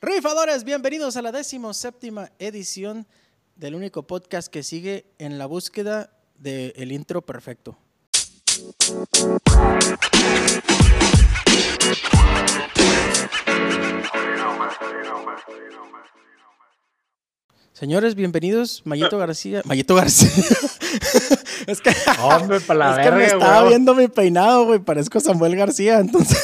Rifadores, bienvenidos a la décimo séptima edición del único podcast que sigue en la búsqueda del intro perfecto. Señores, bienvenidos. Mayito García. Mayito García. es que, Hombre, para la es que me estaba güey. viendo mi peinado, güey. Parezco Samuel García, entonces.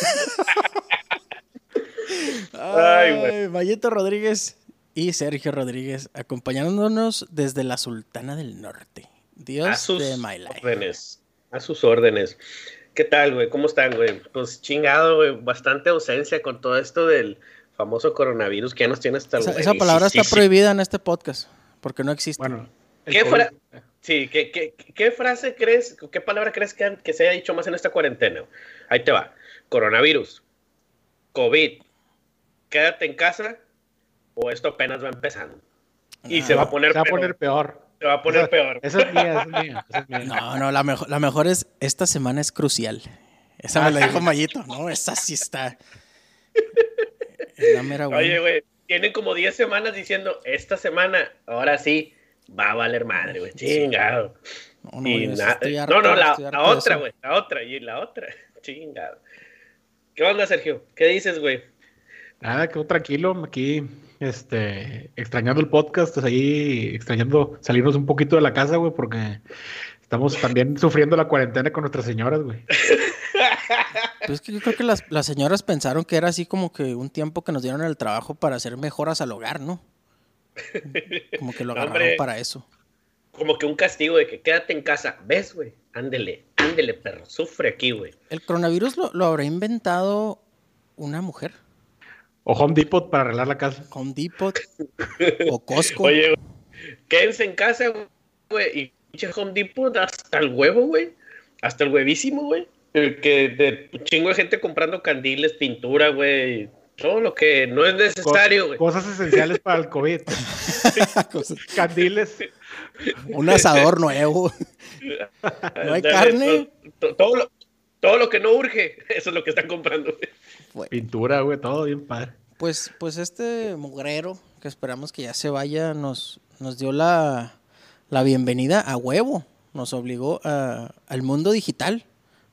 Ay, güey. Rodríguez y Sergio Rodríguez acompañándonos desde la Sultana del Norte. Dios A sus de my life. órdenes. A sus órdenes. ¿Qué tal, güey? ¿Cómo están, güey? Pues chingado, güey. Bastante ausencia con todo esto del famoso coronavirus que ya nos tiene hasta el Esa, esa palabra sí, está sí. prohibida en este podcast porque no existe. Bueno, ¿Qué, fra- sí, ¿qué, qué, qué frase crees, qué palabra crees que, que se haya dicho más en esta cuarentena? Ahí te va. Coronavirus, COVID, quédate en casa o esto apenas va empezando. Y Ah, se va a poner Se va a peor. poner peor. Se va a poner Esa- peor. Esa es mía, esa es mía. esa es mía. No, no, la mejor, la mejor es esta semana es crucial. Esa me Ah, la dijo Mayito. No, esa sí está. Es la mera buena. Oye, güey, tienen como 10 semanas diciendo, esta semana, ahora sí, va a valer madre, güey. Chingado. No, no, Y na- estoy no, harto- no, la, estoy harto la otra, güey, la otra, y la otra. Chingado. ¿Qué onda, Sergio? ¿Qué dices, güey? Nada, quedó tranquilo aquí, este, extrañando el podcast, pues ahí extrañando salirnos un poquito de la casa, güey, porque estamos también sufriendo la cuarentena con nuestras señoras, güey. Pues es que yo creo que las, las señoras pensaron que era así como que un tiempo que nos dieron el trabajo para hacer mejoras al hogar, ¿no? Como que lo agarraron hombre. para eso. Como que un castigo de que quédate en casa. ¿Ves, güey? Ándele, ándele, perro. Sufre aquí, güey. ¿El coronavirus lo, lo habrá inventado una mujer? O Home Depot para arreglar la casa. Home Depot o Costco. Oye, güey, quédense en casa, güey. Y pinche Home Depot hasta el huevo, güey. Hasta el huevísimo, güey. El Que de chingo de gente comprando candiles, pintura, güey. Todo lo que no es necesario, güey. Cosas esenciales para el COVID. Candiles. un asador nuevo. ¿No hay Dale, carne? to- to- Todo lo, todo lo que no urge, eso es lo que están comprando. Pintura, güey, todo bien padre. Pues, pues este mugrero, que esperamos que ya se vaya, nos, nos dio la, la bienvenida a huevo. Nos obligó a- al mundo digital,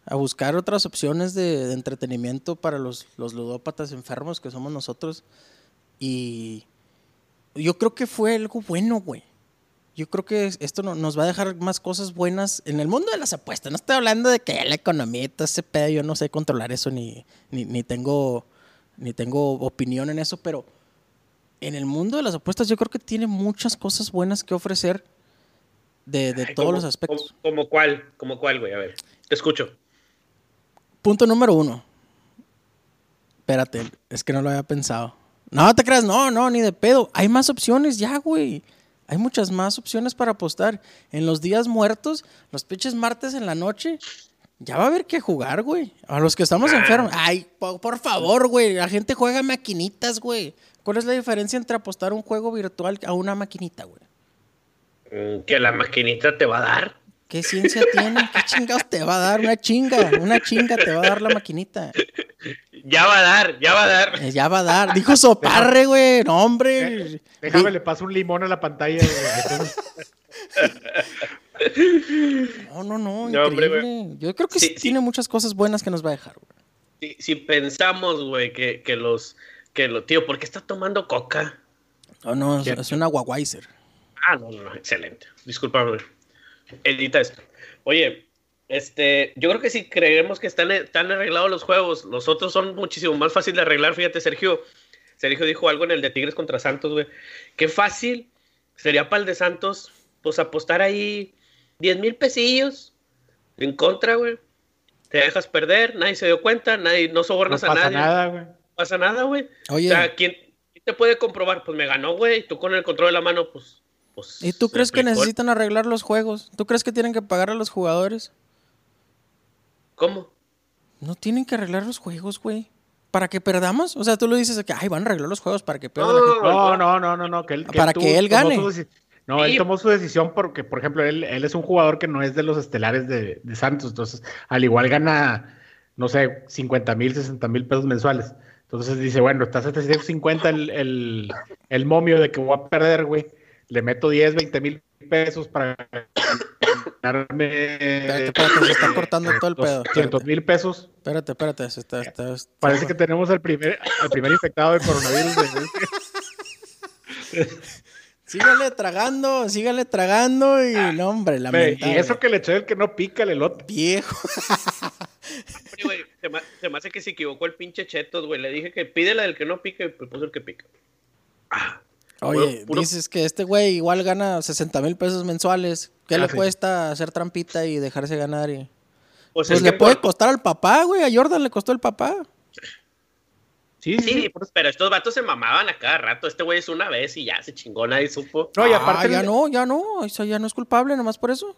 a buscar otras opciones de, de entretenimiento para los, los ludópatas enfermos que somos nosotros. Y yo creo que fue algo bueno, güey. Yo creo que esto no- nos va a dejar más cosas buenas en el mundo de las apuestas. No estoy hablando de que la economía y todo ese pedo, yo no sé controlar eso ni, ni, ni tengo ni tengo opinión en eso, pero en el mundo de las apuestas yo creo que tiene muchas cosas buenas que ofrecer de, de Ay, todos ¿cómo- los aspectos. ¿Como, como cuál? ¿Como cuál, güey? A ver, te escucho. Punto número uno. Espérate, es que no lo había pensado. No te creas, no, no, ni de pedo. Hay más opciones ya, güey. Hay muchas más opciones para apostar. En los días muertos, los pinches martes en la noche, ya va a haber que jugar, güey. A los que estamos enfermos. Ay, po- por favor, güey. La gente juega maquinitas, güey. ¿Cuál es la diferencia entre apostar un juego virtual a una maquinita, güey? Mm, Que la maquinita te va a dar. ¿Qué ciencia tiene? ¿Qué chingados te va a dar? Una chinga, una chinga te va a dar la maquinita. Ya va a dar, ya va a dar. Eh, Ya va a dar. Dijo Soparre, güey. No, hombre. Déjame, Di- le paso un limón a la pantalla. No, no, no. No, hombre, Increíble. Yo creo que sí, tiene muchas cosas buenas que nos va a dejar, güey. Si, si pensamos, güey, que, que los. Que lo, tío, ¿por qué está tomando coca? No, no, es, ¿Quién? es una Wawaiser. Ah, no, no, excelente. Discúlpame. Edita esto. Oye, este, yo creo que si creemos que están, están arreglados los juegos, los otros son muchísimo más fácil de arreglar. Fíjate, Sergio. Sergio dijo algo en el de Tigres contra Santos, güey. Qué fácil sería para el de Santos, pues apostar ahí 10 mil pesillos en contra, güey. Te dejas perder, nadie se dio cuenta, nadie, no no sobornas a pasa nadie. nada, güey. No pasa nada, güey. Oye. O sea, ¿quién, quién te puede comprobar? Pues me ganó, güey. Tú con el control de la mano, pues. pues ¿Y tú crees que necesitan arreglar los juegos? ¿Tú crees que tienen que pagar a los jugadores? ¿Cómo? No tienen que arreglar los juegos, güey. ¿Para que perdamos? O sea, tú lo dices de que, ay, van a arreglar los juegos para que pierda la No, gente. No, no, no, no, no. Que él, Para que él gane. No, él tomó su decisión porque, por ejemplo, él, él es un jugador que no es de los estelares de, de Santos. Entonces, al igual gana, no sé, 50 mil, 60 mil pesos mensuales. Entonces dice, bueno, está a 750 el, el, el momio de que voy a perder, güey. Le meto 10, 20 mil pesos para ganarme. Espérate, espérate, se está cortando todo el pedo. 200 mil pesos. Espérate, espérate, se está, está- está- Parece que tenemos al primer, al primer infectado de coronavirus. güey. Sígale tragando, sígale tragando y no, hombre, lamentable. Y eso que le echó el que no pica el elote. Viejo. Oye, güey, se, me, se me hace que se equivocó el pinche Chetos, güey. Le dije que pide la del que no pique y pues puso el que pica. Ah, Oye, Puro- dices que este güey igual gana 60 mil pesos mensuales. ¿Qué Ah, le sí. cuesta hacer trampita y dejarse ganar? Y... pues, Pues es le que puede por- costar al papá, güey. A Jordan le costó el papá. Sí, Sí, pues, pero estos vatos se mamaban a cada rato. Este güey es una vez y ya se chingó, nadie supo. No, y Ah, aparte, ya no, ya no. Eso ya no es culpable, nomás por eso.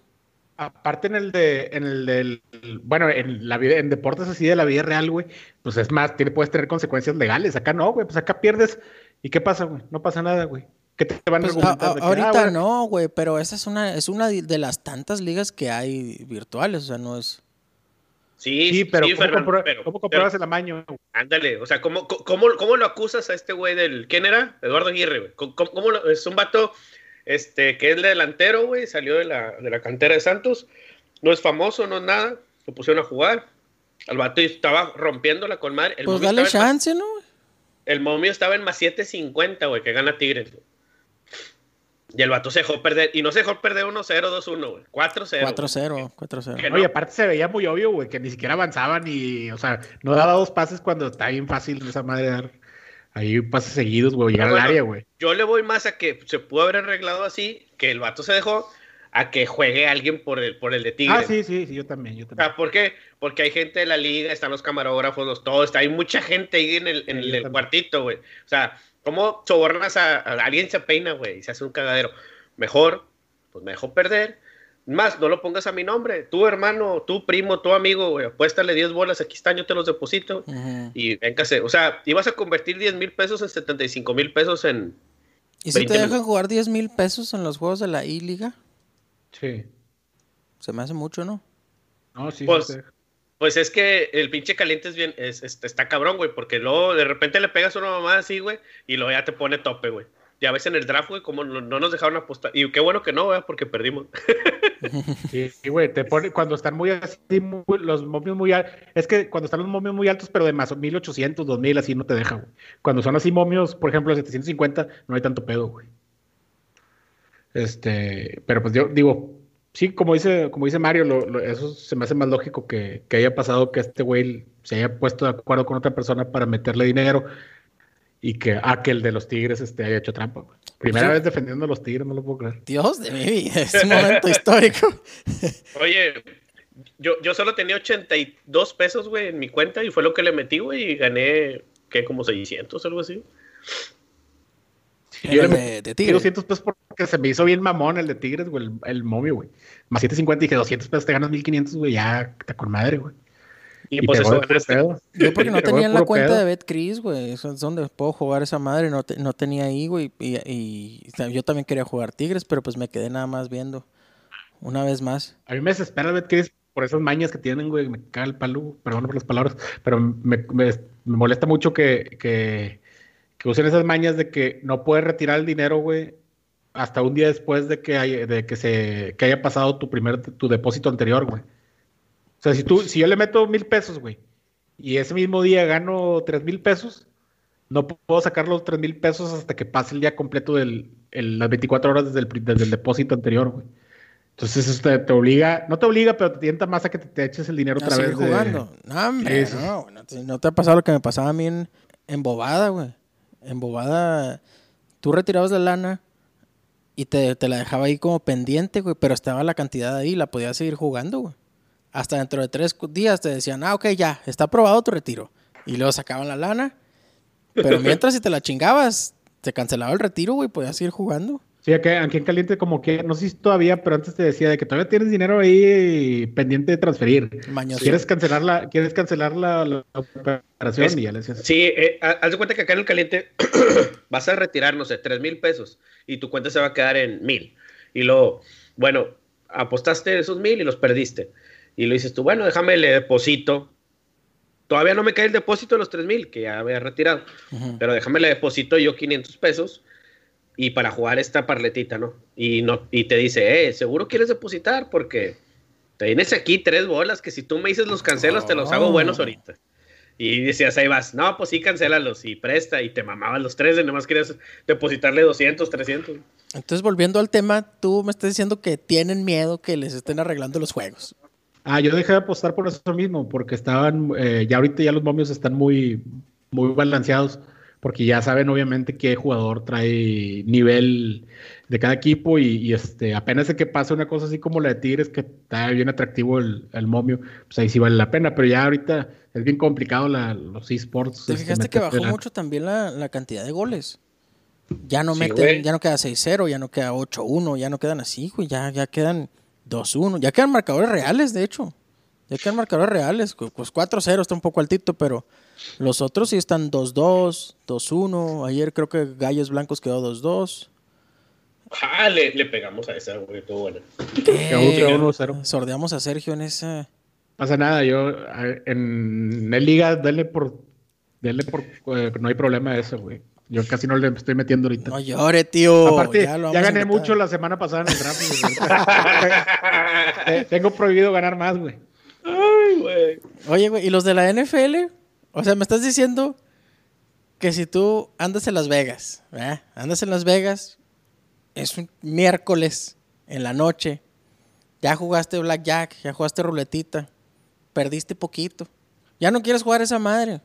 aparte en el de, en el del, bueno, en la vida, en deportes así de la vida real, güey, pues es más, tiene, puedes tener consecuencias legales. Acá no, güey, pues acá pierdes. ¿Y qué pasa, güey? No pasa nada, güey. ¿Qué te van a Pues, a- argumentar? a- que, ahorita ah, bueno, no, güey, pero esa es una, es una de las tantas ligas que hay virtuales, o sea, no es... Sí, Sí, pero, ¿cómo, Fernando, comprueba- pero- ¿cómo pero- el amaño? Ándale, o sea, ¿cómo, cómo, cómo lo acusas a este güey del. ¿Quién era? Eduardo Aguirre, güey. ¿Cómo, cómo lo- es un vato este, que es delantero, güey, salió de la, de la cantera de Santos. No es famoso, no es nada. Lo pusieron a jugar. El vato estaba rompiéndola con madre. El Pues dale chance, ¿no? El momio estaba en más 7.50, güey, que gana Tigres. güey. Y el vato se dejó perder. Y no se dejó perder 1-0, 2-1, güey. 4-0. 4-0, 4-0. Que Oye, aparte se veía muy obvio, güey, que ni siquiera avanzaban y, o sea, no daba dos pases cuando está bien fácil esa madre dar ahí pases seguidos, güey, llegar bueno. al área, güey. Yo le voy más a que se pudo haber arreglado así, que el vato se dejó, a que juegue alguien por el, por el de Tigres. Ah, sí, sí, sí, yo también, yo O también. sea, ¿por qué? Porque hay gente de la liga, están los camarógrafos, los todos, está, hay mucha gente ahí en el, en Sí, el cuartito, güey. O sea, ¿cómo sobornas a, a alguien se peina, güey, y se hace un cagadero? Mejor, pues me dejó perder. Más, no lo pongas a mi nombre. Tu hermano, tu primo, tu amigo, güey, apuéstale 10 bolas, aquí están, yo te los deposito. Ujú. Y véngase, o sea, ibas a convertir 10 mil pesos en 75 mil pesos en... ¿Y si 20 te dejan jugar 10 mil pesos en los juegos de la I-Liga? Sí. Se me hace mucho, ¿no? No, sí, Pues, sí. Pues es que el pinche caliente es bien, es, es- está cabrón, güey, porque luego de repente le pegas una mamada así, güey, y luego ya te pone tope, güey. Ya ves en el draft, güey, como no, no nos dejaron apostar. Y qué bueno que no, güey, porque perdimos. Sí, sí, güey, te pone, cuando están muy así, muy- los momios muy altos, es que cuando están los momios muy altos, pero de más 1800, 2000, así no te deja, güey. Cuando son así momios, por ejemplo, de 750, no hay tanto pedo, güey. Este, pero pues yo digo, sí, como dice, como dice Mario, lo- lo- eso se me hace más lógico que, que haya pasado que este güey se haya puesto de acuerdo con otra persona para meterle dinero y que, ah, que el de los Tigres este, haya hecho trampa, güey. Primera Sí. vez defendiendo a los Tigres, no lo puedo creer. Dios de mi vida, es un momento histórico. Oye, yo, yo solo tenía 82 pesos, güey, en mi cuenta y fue lo que le metí, güey, y gané, ¿qué? Como 600, algo así. Yo el le de, de Tigres. 200 pesos porque se me hizo bien mamón el de Tigres, güey, el, el momio, güey. Más 750 dije 200 pesos, te ganas 1500, güey, ya está con madre, güey. Y, Y pues eso pedo. Yo porque no tenía en la cuenta pedo. de BetCris, güey. Eso es donde puedo jugar esa madre. No, te- no tenía ahí, güey. Y, y- y yo también quería jugar Tigres, pero pues me quedé nada más viendo. Una vez más. A mí me desespera Betcris por esas mañas que tienen, güey. Me caga el palo, perdón por las palabras, pero me, me- me molesta mucho que, que, que usen esas mañas de que no puedes retirar el dinero, güey, hasta un día después de que, haya, de que, se, que haya pasado tu primer tu depósito anterior, güey. O sea, si, tú, si yo le meto mil pesos, güey, y ese mismo día gano tres mil pesos, no puedo sacar los tres mil pesos hasta que pase el día completo de las 24 horas desde el, pri- desde el depósito anterior, güey. Entonces eso te, te obliga, no te obliga, pero te tienta más a que te, te eches el dinero A otra vez. de- jugando. No, hombre, no, no te, no te ha pasado lo que me pasaba a mí en, en Bobada, güey. En Bobada, tú retirabas la lana y te, te la dejaba ahí como pendiente, güey, pero estaba la cantidad ahí la podías seguir jugando, güey. Hasta dentro de tres días te decían, ah, ok, ya, está aprobado tu retiro. Y luego sacaban la lana. Pero mientras si te la chingabas, te cancelaba el retiro, güey, podías seguir jugando. Sí, aquí, aquí en Caliente como que, no sé si todavía, pero antes te decía de que todavía tienes dinero ahí pendiente de transferir. Mañoso. ¿Quieres cancelar la, quieres cancelar la, la operación? Es- y ya le decías. Sí, eh, ha- haz de cuenta que acá en el caliente vas a retirar, no sé, 3 mil pesos y tu cuenta se va a quedar en mil. Y luego, bueno, apostaste esos mil y los perdiste. Y lo dices tú, bueno, déjame le deposito todavía no me cae el depósito de los 3 mil, que ya había retirado, pero déjame le deposito yo 500 pesos y para jugar esta parletita, ¿no? Y, no, y te dice, eh, seguro quieres depositar porque te tienes aquí tres bolas que si tú me dices los cancelos, te los hago buenos ahorita. Y decías, ahí vas, no, pues sí, cancélalos y presta. Y te mamaban los tres y nomás querías depositarle 200, 300. Entonces, volviendo al tema, tú me estás diciendo que tienen miedo que les estén arreglando los juegos. Ah, yo dejé de apostar por eso mismo, porque estaban, eh, ya ahorita ya los momios están muy, muy balanceados porque ya saben obviamente qué jugador trae nivel de cada equipo y, este apenas de que pasa una cosa así como la de Tigres que está bien atractivo el, momio, pues ahí sí vale la pena, pero ya ahorita es bien complicado los esports. ¿Te este, fijaste que bajó mucho también la, cantidad de goles? Ya no meten, ya no queda 6-0, ya no queda 8-1, ya no quedan así, güey, ya, ya quedan 2-1, ya quedan marcadores reales, de hecho. Ya quedan marcadores reales, pues 4-0 está un poco altito, pero los otros sí están 2-2, 2-1. Ayer creo que Gallos Blancos quedó 2-2. Ah, le, pegamos a esa, güey, todo bueno. sordeamos a Sergio en esa. Pasa nada, yo en el liga, dale por, dale por, eh, no hay problema de eso, güey. Yo casi no le estoy metiendo ahorita. No llore, tío. Aparte, ya, gané mucho la semana pasada en el draft. Eh, tengo prohibido ganar más, güey. Güey. Oye, güey, ¿y los de la NFL? O sea, me estás diciendo que si tú andas en Las Vegas, ¿verdad? Andas en Las Vegas, es un miércoles en la noche, ya jugaste blackjack, ya jugaste ruletita, perdiste poquito, ya no quieres jugar esa madre,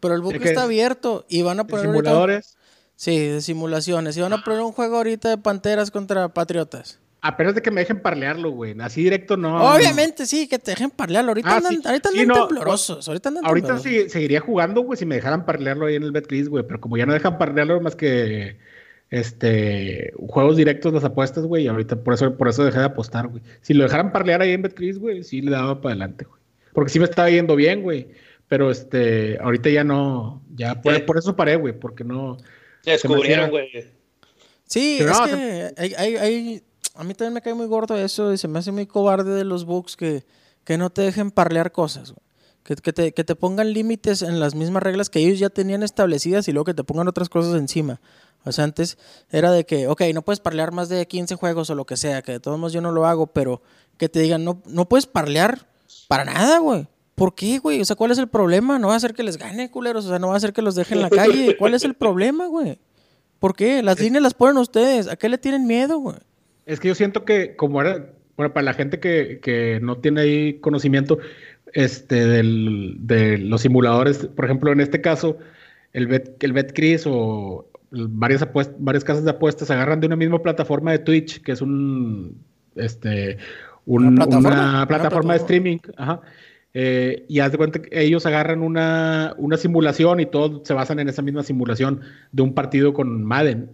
pero el buque está abierto y van a poner... ¿Simuladores? sí, de simulaciones, y van a poner un juego ahorita de Panteras contra Patriotas. Apenas de que me dejen parlearlo, güey. Así directo no. Obviamente, sí, que te dejen parlearlo. Ahorita ah, andan, ahorita andan temblorosos. Ahorita andan Ahorita sí, seguiría jugando, güey, si me dejaran parlearlo ahí en el Betcris, güey. Pero como ya no dejan parlearlo más que este juegos directos las apuestas, güey. Y ahorita por eso, por eso dejé de apostar, güey. Si lo dejaran parlear ahí en Betcris, güey, sí le daba para adelante, güey. Porque sí me estaba yendo bien, güey. Pero este, ahorita ya no, ya por, por eso paré, güey, porque no. Se descubrieron, güey. Sí, es que hay, hay, hay a mí también me cae muy gordo eso y se me hace muy cobarde de los bugs que, que no te dejen parlear cosas. Que, que, te, que te pongan límites en las mismas reglas que ellos ya tenían establecidas y luego que te pongan otras cosas encima. O sea, antes era de que, ok, no puedes parlear más de 15 juegos o lo que sea, que de todos modos yo no lo hago, pero que te digan, no, no puedes parlear para nada, güey. ¿Por qué, güey? O sea, ¿cuál es el problema? No va a hacer que les gane, culeros. O sea, no va a hacer que los dejen en la calle. ¿Cuál es el problema, güey? ¿Por qué? Las líneas las ponen ustedes. ¿A qué le tienen miedo, güey? Es que yo siento que, como era, bueno, para la gente que, no tiene ahí conocimiento este, de los simuladores, por ejemplo, en este caso, el, Bet, el BetCris o varias, varias casas de apuestas agarran de una misma plataforma de Twitch, que es un, este, una plataforma, de streaming. Eh, y haz de cuenta que ellos agarran una, una simulación y todos se basan en esa misma simulación de un partido con Madden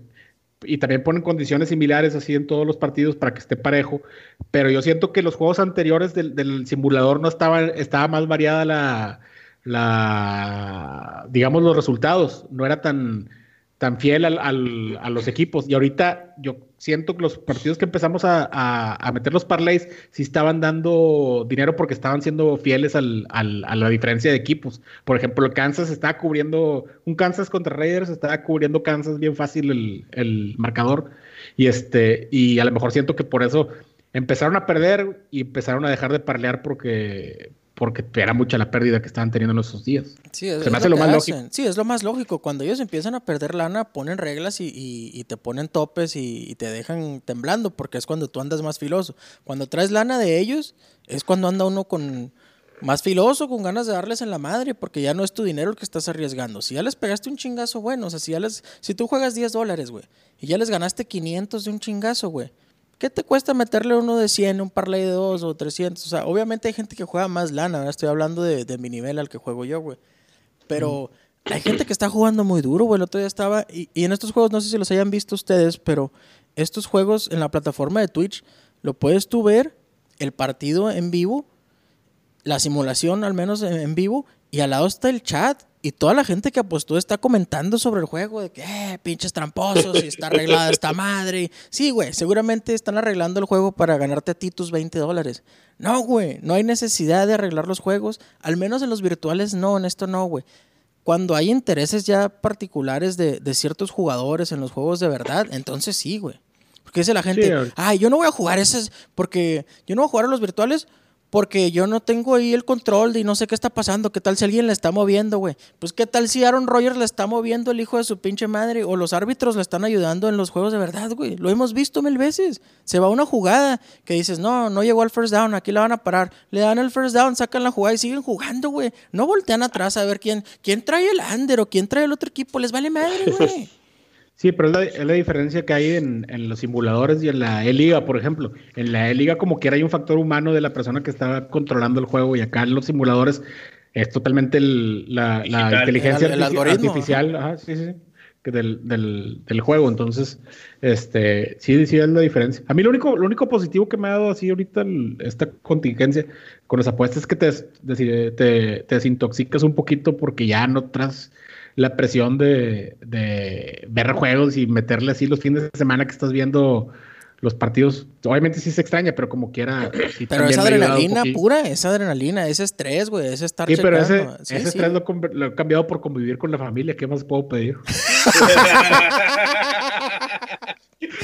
y también ponen condiciones similares así en todos los partidos para que esté parejo, pero yo siento que los juegos anteriores del, simulador no estaban, estaba más variada la, la, digamos, los resultados, no era tan, tan fiel al, a los equipos. Y ahorita yo siento que los partidos que empezamos a, a, meter los parlays sí estaban dando dinero porque estaban siendo fieles al, al, a la diferencia de equipos. Por ejemplo, Kansas estaba cubriendo, un Kansas contra Raiders estaba cubriendo Kansas bien fácil el, el marcador. Y este, y a lo mejor siento que por eso empezaron a perder y empezaron a dejar de parlear porque porque era mucha la pérdida que estaban teniendo en esos días. Sí, es, lo, más lógico. Sí, es lo más lógico. Cuando ellos empiezan a perder lana, ponen reglas y, te ponen topes y, te dejan temblando, porque es cuando tú andas más filoso. Cuando traes lana de ellos, es cuando anda uno con más filoso, con ganas de darles en la madre, porque ya no es tu dinero el que estás arriesgando. Si ya les pegaste un chingazo bueno, o sea, si, ya les, si tú juegas 10 dólares, güey, y ya les ganaste 500 de un chingazo, güey ¿Qué te cuesta meterle uno de 100, un parlay de 2 o 300? O sea, obviamente hay gente que juega más lana, ¿verdad? estoy hablando de, mi nivel al que juego yo, güey. Pero hay gente que está jugando muy duro, güey. El otro día estaba, y, y, en estos juegos, no sé si los hayan visto ustedes, pero estos juegos en la plataforma de Twitch, lo puedes tú ver, el partido en vivo, la simulación al menos en vivo, y al lado está el chat Y toda la gente que apostó está comentando sobre el juego, de que, eh, pinches tramposos, y está arreglada esta madre. Sí, güey, seguramente están arreglando el juego para ganarte a ti tus 20 dólares. No, güey, no hay necesidad de arreglar los juegos, al menos en los virtuales no, en esto no, güey. Cuando hay intereses ya particulares de, de ciertos jugadores en los juegos de verdad, entonces sí, güey. Porque dice la gente, Sí, ay, yo no voy a jugar esas, porque yo no voy a jugar a los virtuales porque yo no tengo ahí el control y no sé qué está pasando. ¿Qué tal si alguien le está moviendo, güey? Pues qué tal si Aaron Rodgers le está moviendo el hijo de su pinche madre o los árbitros le están ayudando en los juegos de verdad, güey. Lo hemos visto mil veces. Se va una jugada que dices, no, no llegó al first down, aquí la van a parar. Le dan el first down, sacan la jugada y siguen jugando, güey. No voltean atrás a ver quién, quién trae el under o quién trae el otro equipo. Les vale madre, güey. Sí, pero es la, es la diferencia que hay en, en los simuladores y en la E-Liga, por ejemplo. En la E-Liga, como quiera, hay un factor humano de la persona que está controlando el juego, y acá en los simuladores es totalmente el- la, la inteligencia El- el artificial ajá, sí, sí, del, del, del juego. Entonces, este, sí, sí es la diferencia. A mí lo único, lo único positivo que me ha dado así ahorita el- esta contingencia con las apuestas es que te, des- te, te desintoxicas un poquito porque ya no tras la presión de, de ver juegos y meterle así los fines de semana que estás viendo los partidos. Obviamente sí se extraña, pero como quiera. sí Pero un adrenalina pura, esa adrenalina, ese estrés, güey, ese estar Sí, pero ese, checando. Sí, ese sí. estrés lo, he cambiado por convivir con la familia. ¿Qué más puedo pedir?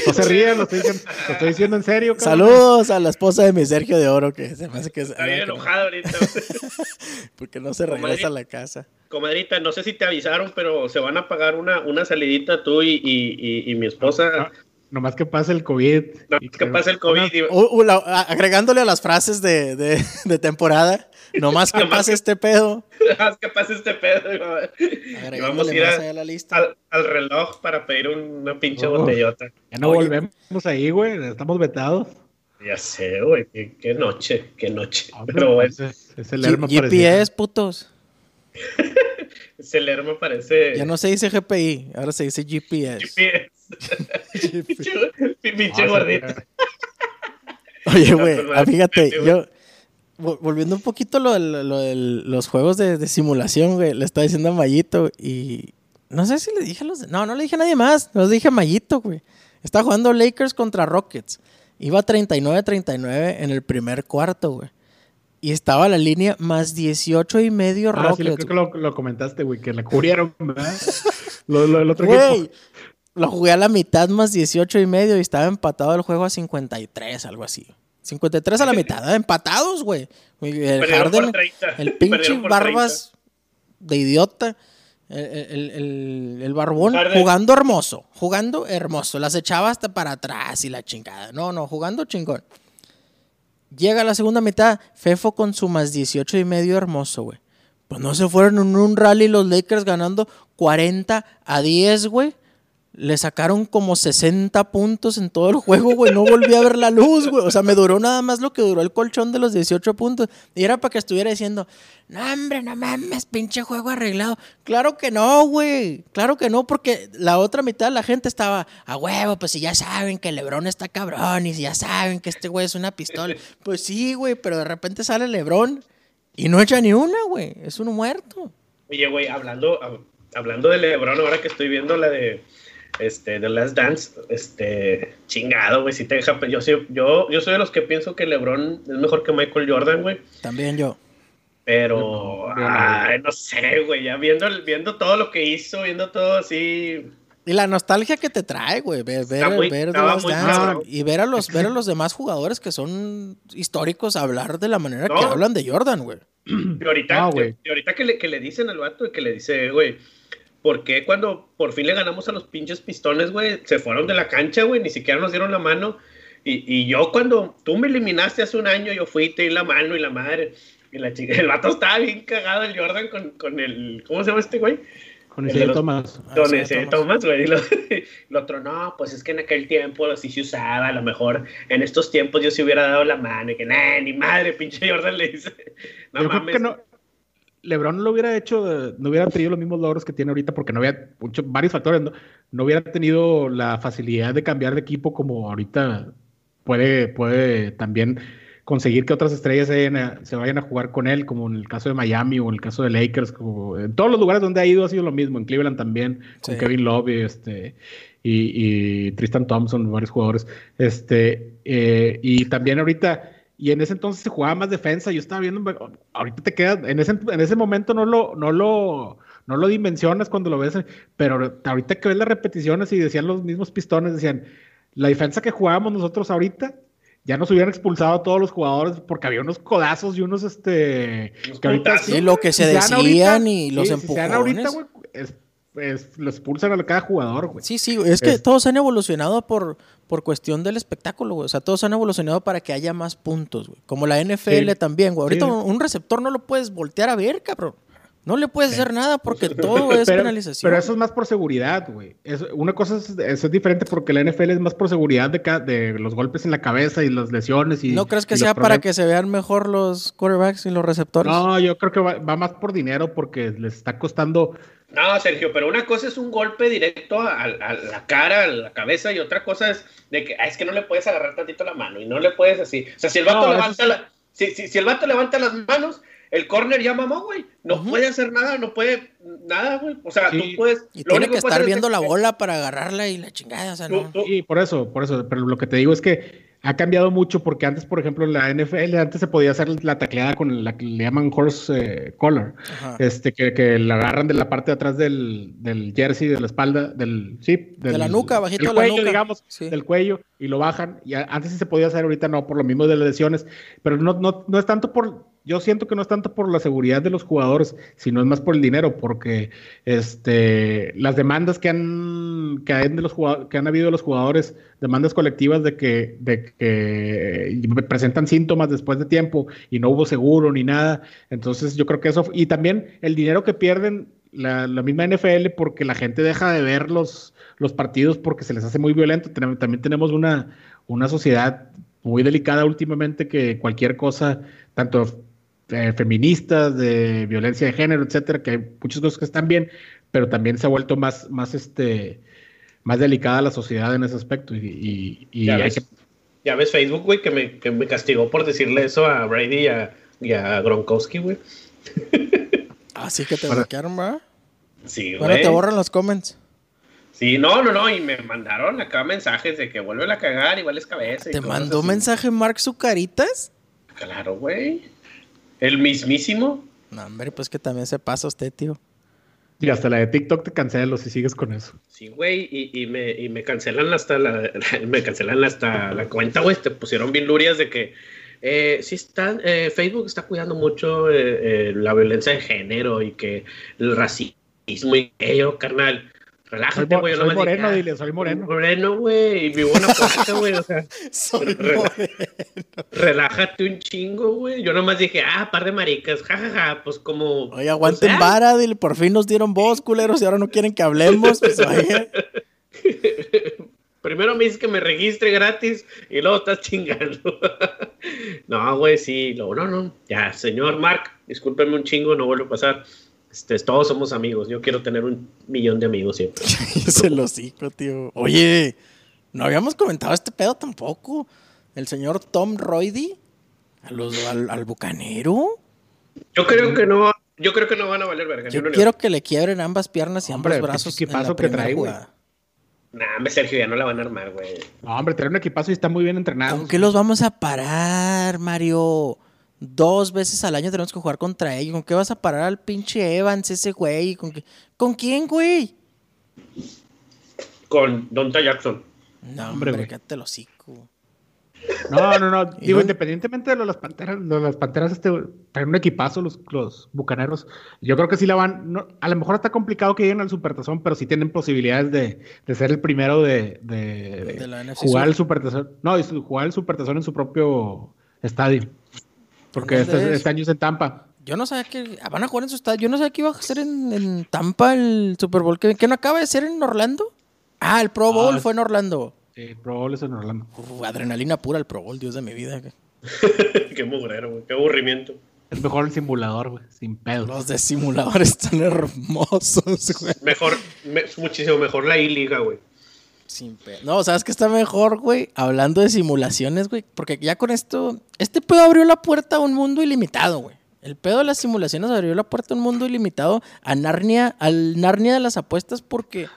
No se rían, lo estoy diciendo, lo estoy diciendo en serio. cabrón. Saludos a la esposa de mi Sergio de Oro, que se me hace que... Está bien enojado ahorita. Porque no se regresa a la casa. Comadrita, no sé si te avisaron, pero se van a pagar una, una salidita tú y, y, y, y mi esposa. No, nomás que pase el COVID. No, y que pasa el COVID. y- Uh, uh, la- agregándole a las frases de, de, de temporada, nomás que Nomás pase que- este pedo. Haz que pase este pedo. y va- Y vamos a ir a- la lista. al, al reloj para pedir una pinche Oh. botellota. Ya no Oye. volvemos ahí, güey. Estamos vetados. Ya sé, güey. Qué, qué noche, qué noche. Hombre, Pero bueno, ese- ese G- Lerma parecía- GPS, putos. ese Lerma parece. Ya no se dice GPI, ahora se dice GPS. GPS. Pinche gordito. Oye, güey, fíjate, yo, vol- volviendo un poquito a lo, de los juegos de, de simulación, güey, le estaba diciendo a Mayito y no sé si le dije a los... No, no le dije a nadie más, no le dije a Mayito, güey. Estaba jugando Lakers contra Rockets. Iba 39-39 en el primer cuarto, güey. Y estaba la línea más 18 y medio Ah, sí, creo que lo, lo comentaste, güey, que la cubrieron, ¿verdad? lo, lo- el otro Güey, equipo. lo jugué a la mitad más 18 y medio y estaba empatado el juego a 53, algo así. 53 a la mitad, ¿eh? empatados, güey. El Perdieron por Harden, 30. el pinche Barbas de idiota, el, el- el- el barbón Harden. jugando hermoso, jugando hermoso. Las echaba hasta para atrás y la chingada. No, no, jugando chingón. Llega la segunda mitad, Fefo con su más 18 y medio hermoso, güey. Pues no se fueron en un rally los Lakers ganando 40 a 10, güey. Le sacaron como 60 puntos en todo el juego, güey. No volví a ver la luz, güey. O sea, me duró nada más lo que duró el colchón de los 18 puntos. Y era para que estuviera diciendo, no, hombre, no mames, pinche juego arreglado. Claro que no, güey. Claro que no, porque la otra mitad de la gente estaba, a huevo, pues si ya saben que Lebrón está cabrón y si ya saben que este güey es una pistola. Pues sí, güey, pero de repente sale Lebrón y no echa ni una, güey. Es un muerto. Oye, güey, hablando, hab- hablando de LeBron, ahora que estoy viendo la de este, The Last Dance, este, chingado, güey, si te deja. Yo soy, yo, yo soy de los que pienso que LeBron es mejor que Michael Jordan, güey. También yo. Pero, No, no, no. ay, no sé, güey, ya viendo, viendo todo lo que hizo, viendo todo así. Y la nostalgia que te trae, güey, ver, ver, muy- ver The Last Dance, y ver a los, ver a los demás jugadores que son históricos hablar de la manera que hablan de Jordan, güey. Y ahorita, No, güey. y ahorita que, le, que le dicen al vato y que le dice, güey, ¿por qué cuando por fin le ganamos a los pinches pistones, güey, se fueron de la cancha, güey, ni siquiera nos dieron la mano? Y, y yo cuando tú me eliminaste hace un año, yo fui y te di la mano y la madre. Y la chica, el vato estaba bien cagado, el Jordan, con, con el, ¿cómo se llama este güey? Con El ese Tomás. Ah, Con ese Thomas. Thomas, güey. Y lo, el otro, no, pues es que en aquel tiempo así se usaba, a lo mejor en estos tiempos yo se hubiera dado la mano. Y que, nah, ni madre, pinche Jordan le dice. No Yo creo mames. que no. LeBron no lo hubiera hecho, eh, no hubiera tenido los mismos logros que tiene ahorita porque no había mucho- varios factores, ¿no? No hubiera tenido la facilidad de cambiar de equipo como ahorita puede, puede también conseguir que otras estrellas se vayan, a, se vayan, a, jugar con él, como en el caso de Miami o en el caso de Lakers, como en todos los lugares donde ha ido ha sido lo mismo, en Cleveland también, con Kevin Love este, y, y, Tristan Thompson, varios jugadores. Este, eh, y también ahorita, y en ese entonces se jugaba más defensa, yo estaba viendo, ahorita te queda, en ese, en ese momento no lo, no lo, no lo dimensionas cuando lo ves, pero ahorita que ves las repeticiones y decían los mismos pistones, decían, la defensa que jugábamos nosotros ahorita ya nos hubieran expulsado a todos los jugadores porque había unos codazos y unos este que ahorita sí, lo que se decían y los sí, empujones. ahorita, güey, es, lo expulsan a cada jugador, güey. Sí, sí, es que todos han evolucionado por, por cuestión del espectáculo, güey. O sea, todos han evolucionado para que haya más puntos, güey. Como la NFL también, güey. Ahorita un receptor no lo puedes voltear a ver, cabrón. No le puedes hacer nada porque todo es penalización. Pero eso es más por seguridad, güey. Una cosa es, es, diferente porque la NFL es más por seguridad de, de los golpes en la cabeza y las lesiones. Y, ¿No crees que sea para que se vean mejor los quarterbacks y los receptores? No, yo creo que va, más por dinero porque les está costando. No, Sergio, pero una cosa es un golpe directo a, la cara, a la cabeza, y otra cosa es de que ah, es que no le puedes agarrar tantito la mano y no le puedes así. O sea, si el vato levanta la, si, si, si el vato levanta las manos, el corner ya mamó, güey. No puede hacer nada, no puede nada, güey. O sea, tú puedes. Y tiene que, estar viendo la bola para agarrarla y la chingada, o sea, no. Sí, por eso, por eso. Pero lo que te digo es que ha cambiado mucho porque antes, por ejemplo, en la NFL, antes se podía hacer la tacleada con la que le llaman horse eh, collar, este, que, que, la agarran de la parte de atrás del, del jersey, de la espalda, del, sí, de la nuca, bajito del cuello, digamos, del cuello, y lo bajan. Y antes sí se podía hacer, ahorita no, por lo mismo de las lesiones, pero no, no, no es tanto por, yo siento que no es tanto por la seguridad de los jugadores, sino es más por el dinero, porque este, las demandas que han, que han, de los que han habido de los jugadores, demandas colectivas de que, de que presentan síntomas después de tiempo y no hubo seguro ni nada. Entonces yo creo que eso, y también el dinero que pierden la, misma NFL porque la gente deja de ver los, los partidos porque se les hace muy violento. También tenemos una, una sociedad muy delicada últimamente que cualquier cosa, tanto eh, feministas, de violencia de género, etcétera, que hay muchas cosas que están bien, pero también se ha vuelto más, más, este, más delicada la sociedad en ese aspecto. Y, ya, ves, Facebook, güey, que me, que me, castigó por decirle eso a Brady y a, Gronkowski, güey. Así ah, que te bloquearon, ¿verdad? Sí, güey. Bueno, te borran los comments. Sí, no, no, no, y me mandaron acá mensajes de que vuelven a cagar, igual es cabeza. ¿Te mandó mensaje Mark Zucaritas? Claro, güey. El mismísimo. No, hombre, pues que también se pasa usted, tío. Y hasta la de TikTok te cancelo si sigues con eso. Sí, güey, y, me, y me cancelan hasta la, me cancelan hasta la cuenta, güey. Te pusieron bien lurias de que eh, sí está, eh, Facebook está cuidando mucho eh, eh, la violencia de género y que el racismo y ello, carnal. Relájate, güey. Soy, soy moreno, ah, dile, soy moreno. Moreno, güey. Y vivo una política, güey. O sea, soy moreno. Relájate un chingo, güey. Yo nomás dije, ah, par de maricas, jajaja. Ja, ja. Pues como. Oye, aguanten vara, dile. Por fin nos dieron voz, culeros, y ahora no quieren que hablemos. Pues, Primero me dices que me registre gratis y luego estás chingando. no, güey, sí. No, no, no. Ya, señor Mark, discúlpeme un chingo, no vuelvo a pasar. Este, todos somos amigos. Yo quiero tener un millón de amigos siempre. Se lo cico, tío. Oye, no habíamos comentado este pedo tampoco. El señor Tom Roydy al, bucanero. Yo creo que no. Yo creo que no van a valer verga. Yo, quiero que le quiebren ambas piernas y ambos brazos. ¿Qué equipazo que trae, güey? Nah, hombre, Sergio, ya no la van a armar, güey. No, hombre, trae un equipazo y está muy bien entrenado. ¿Con qué los vamos a parar, Mario? Dos veces al año tenemos que jugar contra ellos. ¿Con qué vas a parar al pinche Evans, ese güey? ¿Con, ¿Con quién, güey? Con Donta Jackson. No, hombre, hombre quédate el hocico. No, no, no. Digo, independientemente de, lo, las panteras, de las panteras, este, traen un equipazo los, los bucaneros. Yo creo que sí la van. a lo mejor está complicado que lleguen al supertazón, pero sí tienen posibilidades de, de ser el primero de, de, jugar el supertazón. No, jugar el supertazón en su propio estadio. Porque este, este, año es en Tampa. Yo no sabía que ah, van a jugar en su estadio. Yo no sabía que iba a ser en, Tampa el Super Bowl. ¿Que, no acaba de ser en Orlando? Ah, el Pro Bowl ah, fue en Orlando. Sí, el Pro Bowl es en Orlando. adrenalina pura el Pro Bowl, Dios de mi vida. Qué mugrero, güey. Qué aburrimiento. Es mejor el simulador, güey, sin pedo. Los de simulador están hermosos, güey. Mejor, muchísimo mejor la I-Liga, güey. Sin No, ¿sabes qué está mejor, güey? Hablando de simulaciones, güey. Porque ya con esto. Este pedo abrió la puerta a un mundo ilimitado, güey. El pedo de las simulaciones abrió la puerta a un mundo ilimitado a Narnia, al Narnia de las apuestas, porque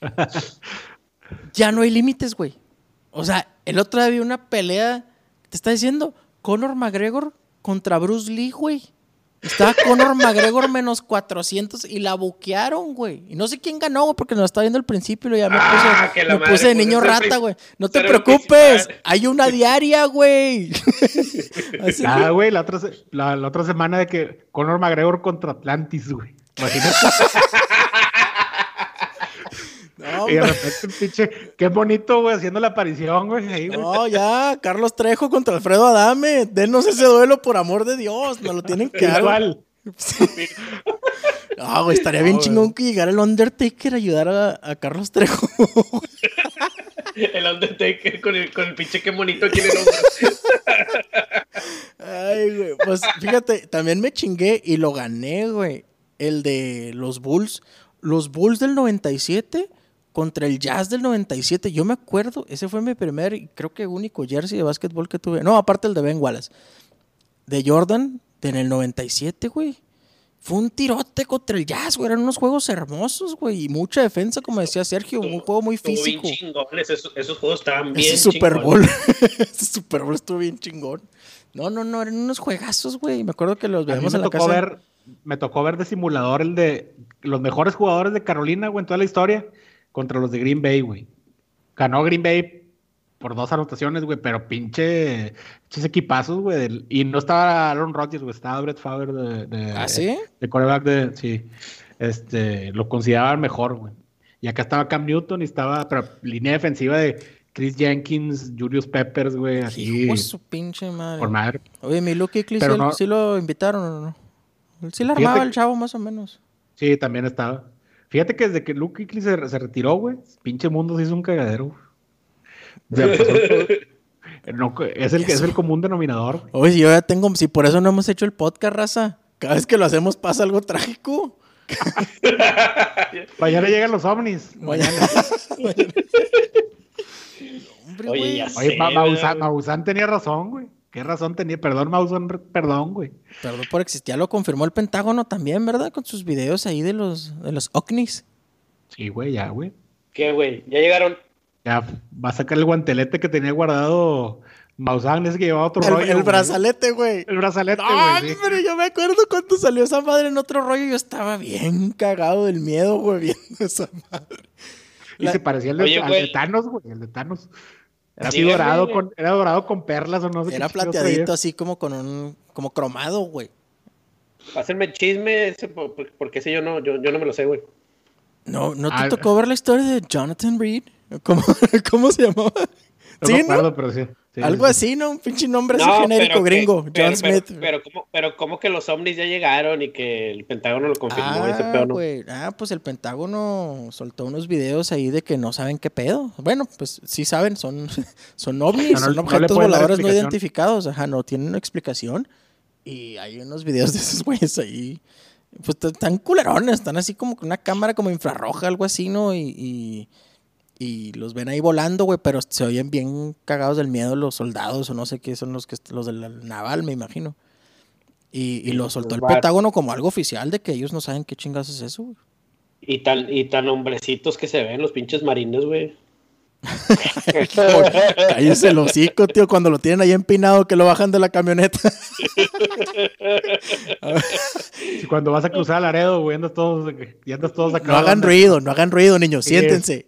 ya no hay límites, güey. O sea, el otro día vi una pelea. Te está diciendo Conor McGregor contra Bruce Lee, güey. Estaba Conor McGregor menos 400 y la buquearon, güey. Y no sé quién ganó, güey, porque nos estaba viendo al principio y ya me Ah, puse, la me madre, puse de pues, niño rata, güey. No te preocupes, principal. hay una diaria, güey. Ah, güey, la otra, se- la, la otra semana de que Conor McGregor contra Atlantis, güey. Imagínate. no, y de repente, pinche, qué bonito, güey, haciendo la aparición, güey, ahí, güey. No, ya, Carlos Trejo contra Alfredo Adame. Denos ese duelo, por amor de Dios. Nos lo tienen que dar. Igual. Ah, güey, estaría bien No, güey. chingón que llegara el Undertaker a ayudar a, a Carlos Trejo. El Undertaker con el, con el pinche qué bonito aquí en el hombro. Ay, güey. Pues fíjate, también me chingué y lo gané, güey. El de los Bulls. Los Bulls del 97 contra el Jazz del 97. Yo me acuerdo, ese fue mi primer y creo que único jersey de básquetbol que tuve. No, aparte el de Ben Wallace. De Jordan, de en el 97, güey. Fue un tirote contra el Jazz, güey. Eran unos juegos hermosos, güey. Y mucha defensa, como decía Sergio. Un juego muy Estuvo bien físico. chingones, esos, esos juegos estaban bien Ese Super. Bowl. Ese Super Bowl estuvo bien chingón. No, no, no, eran unos juegazos, güey. Me acuerdo que los veíamos en la tocó casa. ver, me tocó ver de simulador el de los mejores jugadores de Carolina, güey, en toda la historia, contra los de Green Bay, güey. Ganó Green Bay por dos anotaciones, güey, pero pinche, pinches equipazos, güey. Y no estaba Aaron Rodgers, güey, estaba Brett Favre de, de, ¿Ah, sí? de quarterback de, sí. Este, lo consideraban mejor, güey. Y acá estaba Cam Newton y estaba, pero línea defensiva de Chris Jenkins, Julius Peppers, güey, así, Hijo su pinche madre. por madre. Oye, mi Luke Kuechly, Pero ¿sí, no- sí lo invitaron o no? Sí la armaba el chavo, más o menos. Sí, también estaba. Fíjate que desde que Luke Kuechly se, se retiró, güey, pinche mundo se hizo un cagadero. no, es, el, es el común denominador. Oye, yo ya tengo... Si por eso no hemos hecho el podcast, raza. Cada vez que lo hacemos pasa algo trágico. Mañana llegan los ovnis. Mañana. Hombre, Oye, güey. ya Oye. Maussan tenía razón, güey. ¿Qué razón tenía? Perdón, Maussan, perdón, güey. Perdón por existir. Ya lo confirmó el Pentágono también, ¿verdad? Con sus videos ahí de los, de los ovnis. Sí, güey, ya, güey. ¿Qué, güey? Ya llegaron. Ya va a sacar el guantelete que tenía guardado Maussan, ese que llevaba otro El, rollo. el güey. brazalete, güey. El brazalete, ¡Ah, güey. sí. pero yo me acuerdo cuando salió esa madre en otro rollo. Yo estaba bien cagado del miedo, güey, viendo esa madre. Y La- se parecía al de, Oye, al güey. de Thanos, güey. El de Thanos. Era así Sí, dorado güey. con, era dorado con perlas o no sé qué Era plateadito así como con un... Como cromado, güey. Pásenme chisme, ese, por- por- porque ese yo no, yo, yo no me lo sé, güey. No, ¿no te Ah, tocó ver la historia de Jonathan Reed? ¿Cómo, cómo se llamaba? No ¿Sí, me no? acuerdo, pero sí. Sí, Algo sí. así, ¿no? Un pinche nombre así No, genérico pero que- gringo. pero- John pero- Smith. Pero, ¿cómo, pero ¿cómo que los ovnis ya llegaron y que el Pentágono lo confirmó? ese Ah, pedo, ¿no? güey. Ah, pues el Pentágono soltó unos videos ahí de que no saben qué pedo. Bueno, pues sí saben, son, son ovnis, son objetos voladores no identificados. Ajá, no tienen una explicación. Y hay unos videos de esos güeyes ahí. Pues están culerones, están así como con una cámara como infrarroja, algo así, ¿no? Y, y, y los ven ahí volando, güey, pero se oyen bien cagados del miedo los soldados o no sé qué son los que los del naval, me imagino. Y, y lo soltó el Pentágono como algo oficial de que ellos no saben qué chingados es eso, güey. Y tan, y tan hombrecitos que se ven los pinches marines, güey. Cállese el hocico, tío, cuando lo tienen ahí empinado que lo bajan de la camioneta. Y cuando vas a cruzar Laredo, güey, andas todos, y andas todos acá. No hagan ruido, no hagan ruido, niños, siéntense.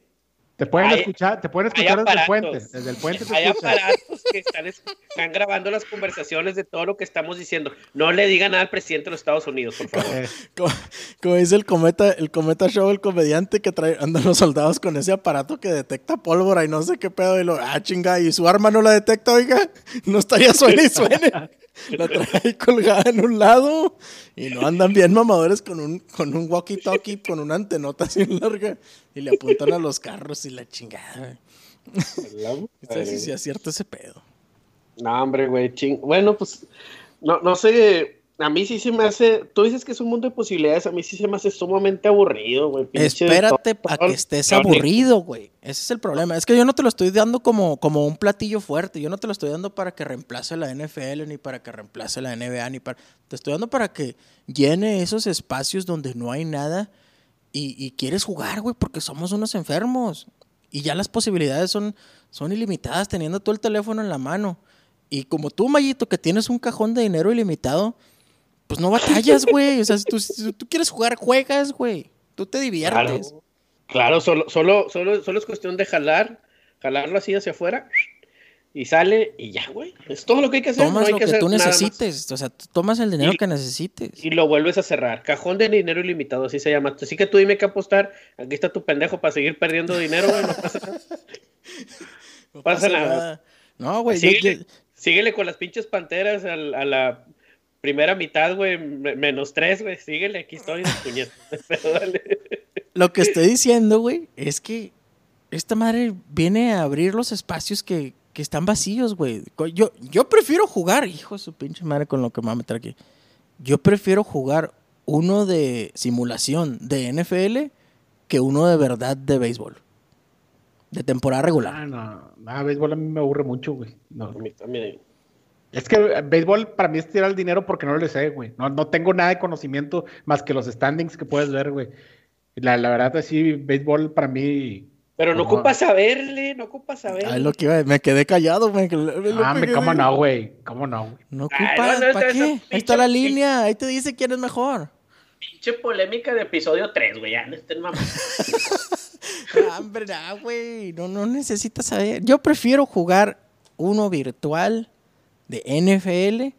Te pueden Hay- escuchar, te pueden escuchar desde el puente. Desde el puente te Hay aparatos que están, es- están grabando las conversaciones de todo lo que estamos diciendo. No le digan nada al presidente de los Estados Unidos, por favor. Eh, Como, como dice el cometa, el cometa show, el comediante que trae, andan los soldados con ese aparato que detecta pólvora y no sé qué pedo. Y lo, ah, chinga, y su arma no la detecta, oiga. No estaría suene y suene. La trae ahí colgada en un lado. Y no andan bien mamadores con un, con un walkie-talkie, con una antenota así larga. Y le apuntan a los carros y la chingada. si sí acierta ese pedo. No, hombre, güey, ching. Bueno, pues, no, no sé. A mí sí se me hace, tú dices que es un mundo de posibilidades, a mí sí se me hace sumamente aburrido, güey. Espérate a que estés aburrido, güey. Ese es el problema. Es que yo no te lo estoy dando como, como un platillo fuerte. Yo no te lo estoy dando para que reemplace la NFL, ni para que reemplace la NBA, ni para... Te estoy dando para que llene esos espacios donde no hay nada y, y quieres jugar, güey, porque somos unos enfermos. Y ya las posibilidades son, son ilimitadas teniendo todo el teléfono en la mano. Y como tú, Mayito, que tienes un cajón de dinero ilimitado pues no batallas, güey. O sea, si tú, quieres jugar, juegas, güey. Tú te diviertes. Claro, solo, solo, solo, solo es cuestión de jalar, jalarlo así hacia afuera y sale y ya, güey. Es todo lo que hay que hacer. Tomas lo que, tú necesites. O sea, tomas el dinero que necesites. Y lo vuelves a cerrar. Cajón de dinero ilimitado, así se llama. Así que tú dime qué apostar. Aquí está tu pendejo para seguir perdiendo dinero, güey. No pasa nada. No, pasa, nada. No, güey. Síguele, con las pinches panteras a la primera mitad, güey, menos tres, güey. Síguele, aquí estoy, Lo que estoy diciendo, güey, es que esta madre viene a abrir los espacios que, que están vacíos, güey. Yo, yo prefiero jugar, hijo de su pinche madre, con lo que me va a meter aquí. Yo prefiero jugar uno de simulación de NFL que uno de verdad de béisbol. De temporada regular. Ah, no, no, béisbol a mí me aburre mucho, güey. No. A mí también. Es que el béisbol para mí es tirar el dinero porque no lo sé, güey. No, no tengo nada de conocimiento más que los standings que puedes ver, güey. La, la verdad, así, béisbol para mí. Pero no, ocupas saberle, no ocupas saberle. Ay, lo que iba, me quedé callado, güey. Ah, ¿cómo no, güey? ¿Cómo no, güey? No ocupas, ¿para qué? Ahí está la línea, ahí te dice quién es mejor. Pinche polémica de episodio 3, güey, ya no estén mamando. Hombre, güey, no, no necesitas saber. Yo prefiero jugar uno virtual de NFL,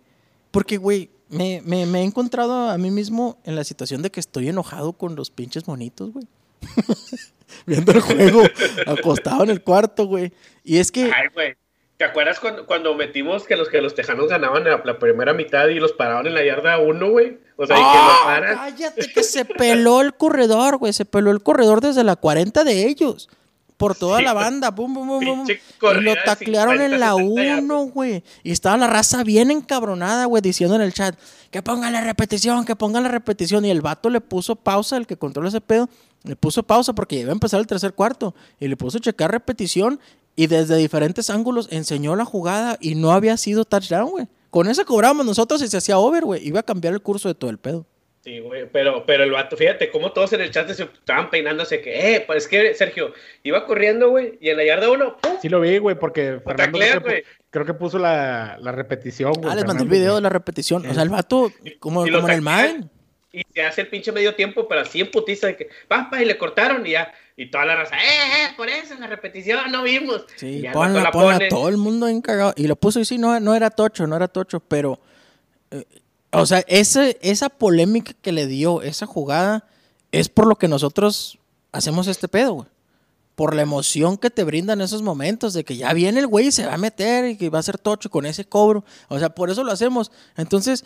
porque, güey, me, me, he encontrado a mí mismo en la situación de que estoy enojado con los pinches monitos, güey. Viendo el juego acostado en el cuarto, güey. Y es que... Ay, güey. ¿Te acuerdas cuando, metimos que los que los tejanos ganaban la, la primera mitad y los paraban en la yarda uno, güey? O sea, y que no ¡Ah! paran. Cállate, que se peló el corredor, güey. Se peló el corredor desde la 40 de ellos por toda la banda, pum, pum, pum, pum. Y lo taclearon en la 1, güey. Y estaba la raza bien encabronada, güey, diciendo en el chat, que pongan la repetición, que pongan la repetición. Y el vato le puso pausa, el que controla ese pedo, le puso pausa porque iba a empezar el tercer cuarto. Y le puso checar repetición y desde diferentes ángulos enseñó la jugada y no había sido touchdown, güey. Con eso cobrábamos nosotros y se hacía over, güey. Iba a cambiar el curso de todo el pedo. Sí, güey, pero, pero el vato, fíjate cómo todos en el chat se estaban peinándose que, eh, pues es que Sergio iba corriendo, güey, y en la yarda uno, ¡pum! Sí lo vi, güey, porque Fernando creo, que, puso la, la repetición, güey. Ah, les mandé el video de la repetición. O sea, el vato, como, como en el mal. Y se hace el pinche medio tiempo, pero así en putiza de que, pampa, y le cortaron y ya. Y toda la raza, eh, eh, por eso en la repetición no vimos. Sí, ponla, ponla, todo el mundo encagado. Y lo puso y sí, no, no era tocho, no era tocho, pero... Eh, o sea, ese, esa polémica que le dio esa jugada es por lo que nosotros hacemos este pedo, güey. Por la emoción que te brindan esos momentos de que ya viene el güey y se va a meter y que va a ser tocho con ese cobro. O sea, por eso lo hacemos. Entonces,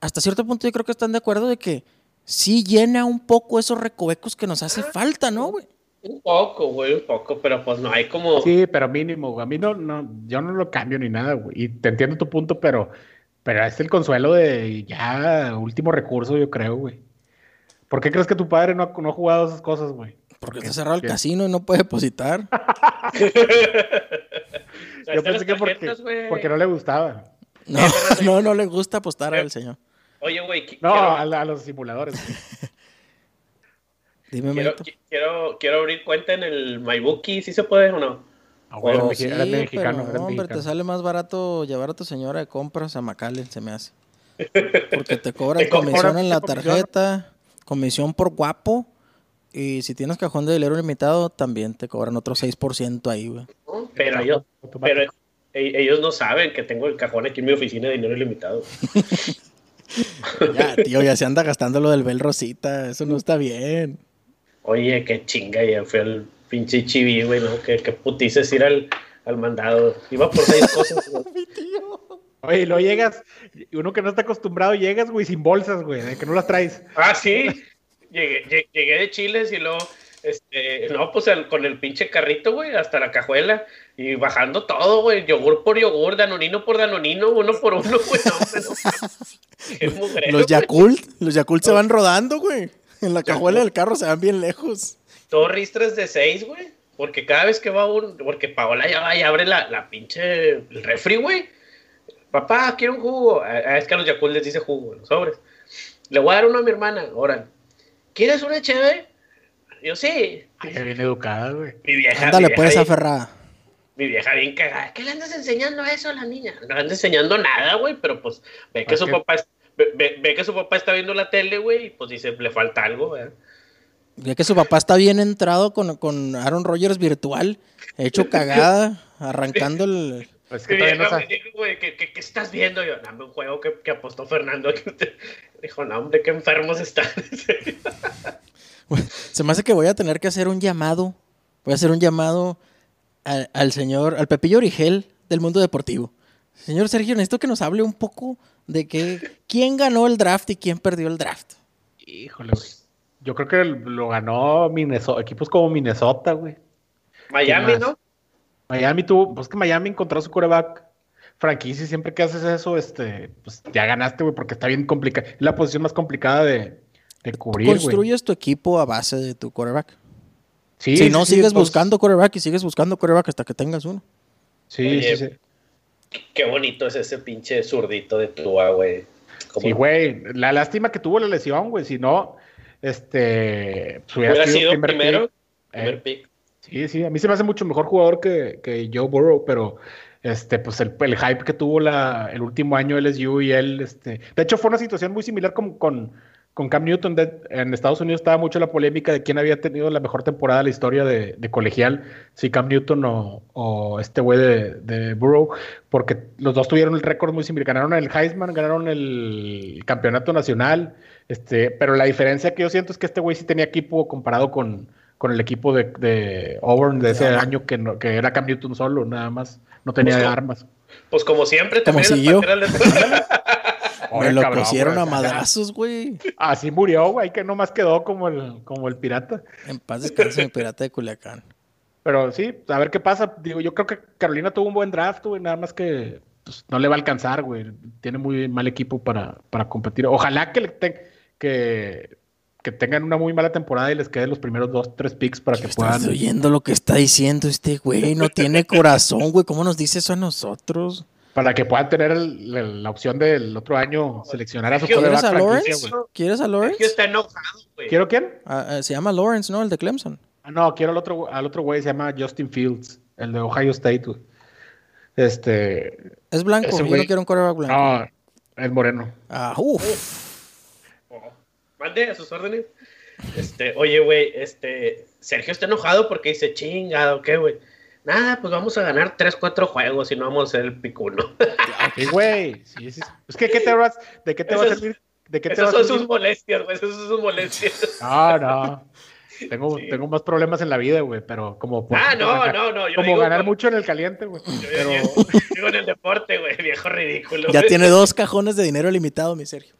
hasta cierto punto yo creo que están de acuerdo de que sí llena un poco esos recovecos que nos hace falta, ¿no, güey? Un poco, güey, un poco, pero pues no hay como... Sí, pero mínimo, güey. A mí no, no, yo no lo cambio ni nada, güey. Y te entiendo tu punto, pero pero es el consuelo de ya último recurso, yo creo, güey. ¿Por qué crees que tu padre no, no ha jugado esas cosas, güey? Porque está cerrado el casino y no puede depositar. yo pensé que porque, porque, no le gustaba. No, no, no le gusta apostar al señor. Oye, güey. No, a, los simuladores. Dime, quiero, quiero, quiero, abrir cuenta en el MyBookie, ¿sí se puede o no? Sí, mexicano, pero, hombre, te sale más barato llevar a tu señora de compras a Macale, se me hace. Porque te cobran comisión en la tarjeta, comisión por guapo. Y si tienes cajón de dinero limitado, también te cobran otro 6% ahí, güey. Pero, ellos, pero e, ellos no saben que tengo el cajón aquí en mi oficina de dinero ilimitado. ya, tío, ya se anda gastando lo del Bel Rosita. Eso no está bien. Oye, qué chinga, ya fue el Pinche chivi, güey, ¿no? Que, que putices ir al, al mandado. Iba por seis cosas, Mi tío. Oye, lo llegas, uno que no está acostumbrado, llegas, güey, sin bolsas, güey, de que no las traes. Ah, sí. Llegué, llegué de Chiles y luego Este, no, pues el- con el pinche carrito, güey, hasta la cajuela. Y bajando todo, güey. Yogur por yogur, danonino por danonino, uno por uno, güey. No, mugrero, Los. Yakult, los Yakult se van rodando, güey. En la cajuela del carro se van bien lejos. Dos ristres de seis, güey. Porque cada vez que va un. Porque Paola ya va y abre la, la pinche. El refri, güey. Papá, quiero un jugo. Es que a los Yakult les dice jugo, en los sobres. Le voy a dar uno a mi hermana. Ahora, ¿quieres una chévere? Yo sí. Ay, bien educada, güey. Mi vieja. Ándale, mi vieja pues, bien- aferrada. Mi vieja bien cagada. ¿Qué le andas enseñando a eso a la niña? No le andas enseñando nada, güey. Pero pues ve que su papá. es- Ve, ve- ve que su papá está viendo la tele, güey. Y pues dice, le falta algo, ¿verdad? Ya que su papá está bien entrado con, con Aaron Rodgers virtual, hecho cagada, arrancando el... Pues que todavía no sabe. güey, ¿qué, qué, qué estás viendo? Yo, dame un juego que, que apostó Fernando. Dijo, no, hombre, qué enfermos están. Se me hace que voy a tener que hacer un llamado. Voy a hacer un llamado al, al señor, al Pepillo Origel del mundo deportivo. Señor Sergio, necesito que nos hable un poco de que, quién ganó el draft y quién perdió el draft. Híjole, güey. Yo creo que lo ganó Minnesota, equipos como Minnesota, güey. Miami. ¿no? Miami tuvo, pues que Miami encontró su coreback franquicia siempre que haces eso, este, pues ya ganaste, güey, porque está bien complicada. Es la posición más complicada de, de cubrir. Construyes tu equipo a base de tu quarterback. Sí, si no, sí, sigues pues, buscando quarterback y sigues buscando quarterback hasta que tengas uno. Sí, Oye, sí, sí. Qué bonito es ese pinche zurdito de Tua, güey. Sí, güey. La lástima que tuvo la lesión, güey. Si no, este. pues, hubiera sido primer primero, pick. primer Eh, pick. Sí, sí, a mí se me hace mucho mejor jugador que, que Joe Burrow, pero este, pues el, el hype que tuvo la, el último año LSU y él, este, de hecho fue una situación muy similar con, con, con Cam Newton. De- en Estados Unidos estaba mucho la polémica de quién había tenido la mejor temporada de la historia de, de colegial, si Cam Newton o, o este güey de, de Burrow, porque los dos tuvieron el récord muy similar, ganaron el Heisman, ganaron el campeonato nacional, este, pero la diferencia que yo siento es que este güey sí tenía equipo comparado con, con el equipo de, de Auburn de ese año que, no- que era Cam Newton solo, nada más. No tenía Pues, armas. Pues como siempre, Como también Me Oye, lo cabrón, pusieron güey. a madrazos, güey. Así murió, güey, que nomás quedó como el, como el pirata. En paz descanse mi pirata de Culiacán. Pero sí, a ver qué pasa. Digo, yo creo que Carolina tuvo un buen draft, güey, nada más que pues, no le va a alcanzar, güey. Tiene muy mal equipo para, para competir. Ojalá que, le te- que, que tengan una muy mala temporada y les queden los primeros dos, tres picks para que ¿Estás puedan. oyendo lo que está diciendo este güey? No tiene corazón, güey. ¿Cómo nos dice eso a nosotros? Para que puedan tener el- el- la opción del otro año seleccionar a su ¿Quieres a Lawrence? ¿Quieres a Sergio Lawrence? está enojado, güey. ¿Quiero quién? Ah, ah, se llama Lawrence, ¿no? El de Clemson. Ah, no, quiero al otro, al otro güey, se llama Justin Fields, el de Ohio State, güey. Este. Es blanco. Yo no quiero un quarterback blanco. No, el moreno. Ah, uff. Mande a sus órdenes. Este, oye, güey, este, Sergio está enojado porque dice, chingado, ¿qué, güey? Nada, pues vamos a ganar 3, 4 juegos y no vamos a ser el picuno. Sí, güey. Sí, sí. Es que, ¿qué te vas, ¿de qué te va a Esas- servir? ¿De qué te a son sus molestias, güey, esas son sus molestias. No, no. Tengo, Sí. tengo más problemas en la vida, güey, pero como... por- Ah, no, ganar- no, no. Yo Como digo, ganar con- mucho en el caliente, güey. Yo, yo- Pero... yo digo en el deporte, güey, viejo ridículo. Ya güey. tiene dos cajones de dinero limitado, mi Sergio.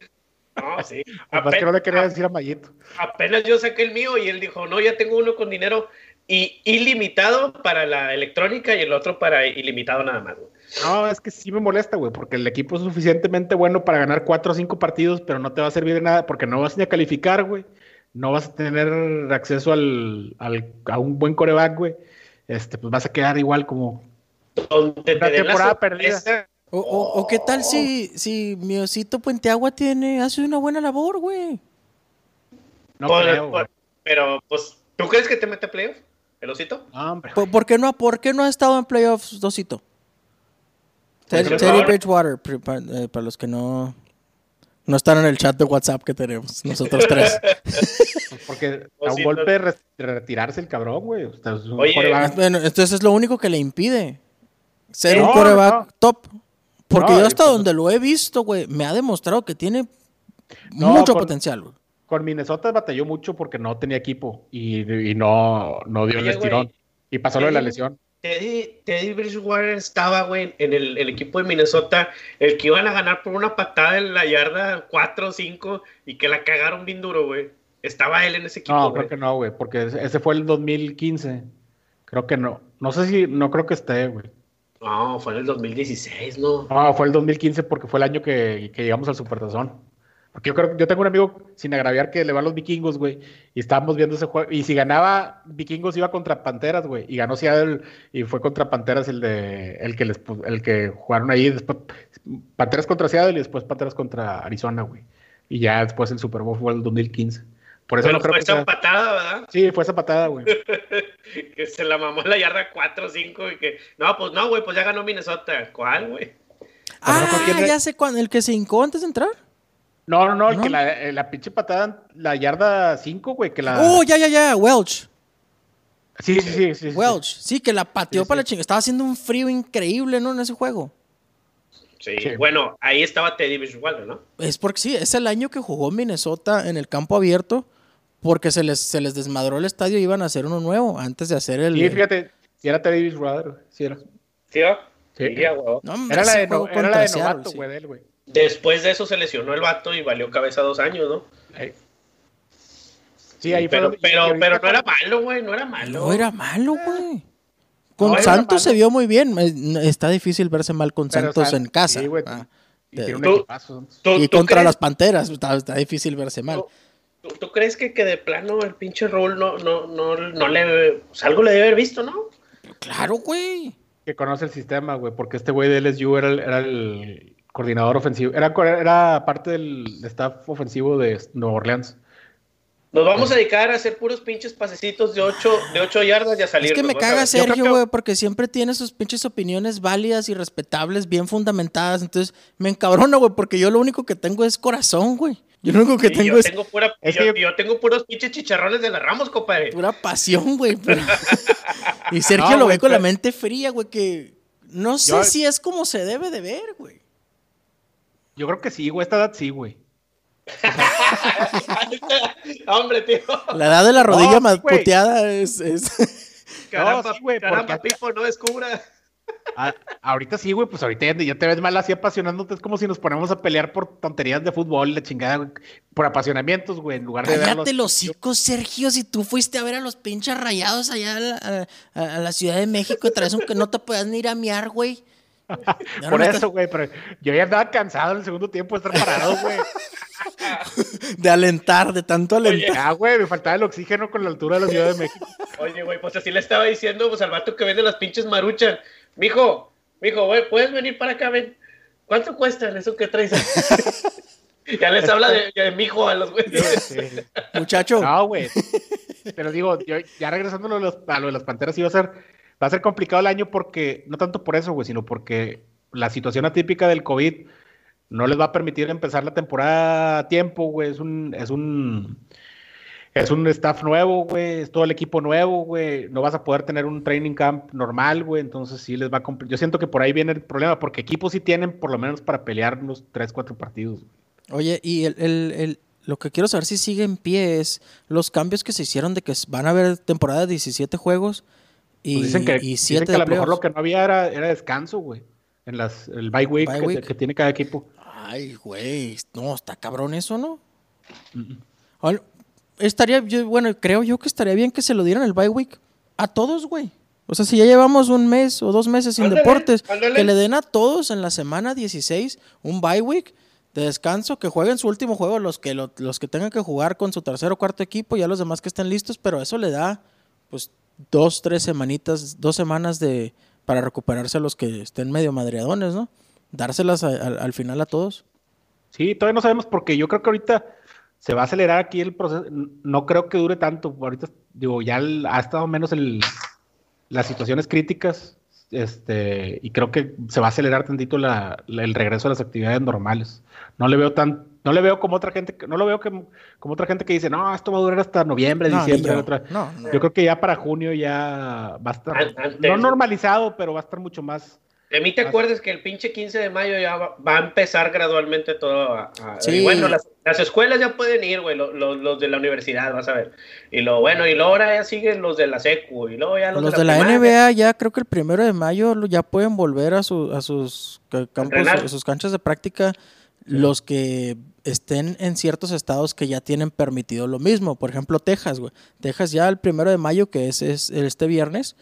No, sí. Que no le quería decir a Mayito. apenas yo saqué el mío y él dijo, no, ya tengo uno con dinero y ilimitado para la electrónica y el otro para ilimitado nada más, güey. No, es que sí me molesta, güey, porque el equipo es suficientemente bueno para ganar cuatro o cinco partidos, pero no te va a servir de nada porque no vas ni a calificar, güey. No vas a tener acceso al, al- a un buen coreback, güey. Este, pues vas a quedar igual como... Donde te Una la temporada perdida. O, o- o qué tal si, si mi osito Puenteagua tiene, hace una buena labor, güey. No Por- creo, por- güey. pero, pues, ¿tú crees que te mete playoff? ¿El osito? No, hombre. ¿Por, por qué no, ¿Por qué no ha estado en playoffs, Dosito? Ted- Porque Teddy ahora- Bridgewater, eh, para los que no, no están en el chat de WhatsApp que tenemos, nosotros tres. Pues porque a un Osito. golpe de, re- de retirarse el cabrón, güey. O sea, es un Oye, quarterback- bueno, entonces es lo único que le impide ser No, un no. top. Porque No, yo y hasta pues- donde lo he visto, güey, me ha demostrado que tiene No, mucho con- potencial, güey. Con Minnesota batalló mucho porque no tenía equipo y, y no, no dio el estirón. Y pasó lo de la lesión. Teddy, Teddy Bridgewater estaba, güey, en el, el equipo de Minnesota, el que iban a ganar por una patada en la yarda 4 o 5 y que la cagaron bien duro, güey. Estaba él en ese equipo. No, creo que no, güey, porque ese fue el 2015. Creo que no. No sé si, no creo que esté, güey. No, fue en el 2016, ¿no? No, fue el 2015 porque fue el año que, que llegamos al Supertazón. Porque yo creo yo tengo un amigo, sin agraviar, que le va a los vikingos, güey. Y estábamos viendo ese juego. Y si ganaba vikingos iba contra Panteras, güey. Y ganó Seattle y fue contra Panteras el de el que les el que jugaron ahí. Después, Panteras contra Seattle y después Panteras contra Arizona, güey. Y ya después el Super Bowl fue el 2015. Por eso Pero no creo fue que esa sea- patada, ¿verdad? Sí, fue esa patada, güey. que se la mamó en la yarda 4 o 5 y que... No, pues no, güey, pues ya ganó Minnesota. ¿Cuál, güey? Ah, ¿con quién re- ya sé cuándo. ¿El que se hincó antes de entrar? No, no, no, el ¿No? que la, eh, la pinche patada, la yarda 5, güey, que la... Oh, ya, ya, ya. Welch. Sí, sí, sí. sí, sí. Welch. Sí, que la pateó Sí, para sí. la chingada. Estaba haciendo un frío increíble, ¿no? En ese juego. Sí. Sí. Bueno, ahí estaba Teddy Bridgewater, ¿no? Es porque sí, es el año que jugó Minnesota en el campo abierto. Porque se les, se les desmadró el estadio y iban a hacer uno nuevo antes de hacer el. Sí, fíjate, si era Teddy Bridgewater, güey, sí era. ¿Sí, va? Sí. Sí. No, hombre, Era la de, no- era la de novato, sí. güey. Después de eso se lesionó el vato y valió cabeza dos años, ¿no? Sí, ahí pero, fue. pero, pero no era malo, güey, no era malo. No era malo, güey. Con No era Santos se vio muy bien. Es- Está difícil verse mal con pero, Santos o sea, en casa. Sí, güey. Ah, y tiene un Tú- equipazo. ¿Tú, y tú contra crees, las Panteras. Está, está difícil verse mal. Tú, tú crees que, que de plano el pinche Raúl no, no, no, no le... O sea, algo le debe haber visto, ¿no? Claro, güey. Que conoce el sistema, güey, porque este güey de LSU era el, era el coordinador ofensivo. Era, era parte del staff ofensivo de Nueva Orleans. Nos vamos a dedicar a hacer puros pinches pasecitos de 8 de ocho yardas y a salir. Es que me caga Sergio, que- güey, porque siempre tiene sus pinches opiniones válidas y respetables, bien fundamentadas. Entonces me encabrona, güey, porque yo lo único que tengo es corazón, güey. Yo lo único que Sí, tengo yo, es tengo pura, Es yo, que yo- yo tengo puros pinches chicharrones de la Ramos, compadre. pura pasión, güey. pero- y Sergio No, lo ve con la pero- mente fría, güey, que no sé Yo- si es como se debe de ver, güey. Yo creo que sí, güey, esta edad sí, güey. Hombre, tío. La edad de la rodilla No, más puteada es... es- Caramba, sí, güey, caramba, porque- Pipo, no descubra. Ah, ahorita sí, güey, pues ahorita ya, ya te ves mal así apasionándote. Es como si nos ponemos a pelear por tonterías de fútbol, la chingada, güey, por apasionamientos, güey, en lugar de. Cállate los hocicos, Sergio, si tú fuiste a ver a los pinches rayados allá a la, a- a la Ciudad de México traes un que no te puedas ni ir a miar, güey. Por eso, güey, pero yo ya andaba cansado en el segundo tiempo de estar parado, güey. De alentar, de tanto alentar. Ah, güey, me faltaba el oxígeno con la altura de la Ciudad de México. Oye, güey, pues así le estaba diciendo pues, al vato que vende las pinches maruchan. Mijo, mijo, güey, ¿puedes venir para acá, ven? ¿Cuánto cuestan eso que traes? ya les habla de, de mijo a los güeyes. Sí. Muchacho, No, güey. Pero digo, yo, ya regresando a lo, de los- a lo de las panteras, sí va a ser, va a ser complicado el año porque, no tanto por eso, güey, sino porque la situación atípica del COVID no les va a permitir empezar la temporada a tiempo, güey. Es un, es un, es un staff nuevo, güey. Es todo el equipo nuevo, güey. No vas a poder tener un training camp normal, güey. Entonces sí les va a Yo siento que por ahí viene el problema, porque equipos sí tienen por lo menos para pelear unos 3, 4 partidos. güey. oye, y el, el- el- lo que quiero saber si sigue en pie es los cambios que se hicieron de que van a haber temporada de 17 juegos y, Pues dicen que, y dicen 7 que a lo mejor lo que no había era, era descanso, güey. En las, el bye week, Bye que, week. que tiene cada equipo. Ay, güey, no, está cabrón eso, ¿no? Estaría, yo, bueno, creo yo que estaría bien que se lo dieran el bye week a todos, güey. O sea, si ya llevamos un mes o dos meses sin Ándale, deportes, ándale. que le den a todos en la semana 16 un bye week de descanso, que jueguen su último juego los que, lo- los que tengan que jugar con su tercer o cuarto equipo, ya los demás que estén listos, pero eso le da, pues, dos, tres semanitas, dos semanas de para recuperarse a los que estén medio madreadones, ¿no? Dárselas al- al final a todos. Sí, todavía no sabemos porque yo creo que ahorita se va a acelerar aquí el proceso. No creo que dure tanto. Ahorita, digo, ya ha estado menos el, las situaciones críticas. Este, y creo que se va a acelerar tantito la- la- el regreso a las actividades normales. No le veo tan, no le veo como otra gente, que- no lo veo que, como otra gente que dice, no, esto va a durar hasta noviembre, No, diciembre. yo. otra- No, no. Yo creo que ya para junio ya va a estar, antes- no normalizado, pero va a estar mucho más. De mí te acuerdas que el pinche 15 de mayo ya va, va a empezar gradualmente todo a... a- Sí. y bueno, las, las escuelas ya pueden ir, güey, lo- lo- los de la universidad, vas a ver. Y lo bueno, y luego ahora ya siguen los de la secu, y luego ya los, Los de la primaria. NBA ya creo que el primero de mayo ya pueden volver a, su- a sus ca- campos, a sus canchas de práctica los que estén en ciertos estados que ya tienen permitido lo mismo. Por ejemplo, Texas, güey. Texas ya el primero de mayo, que es, es este viernes,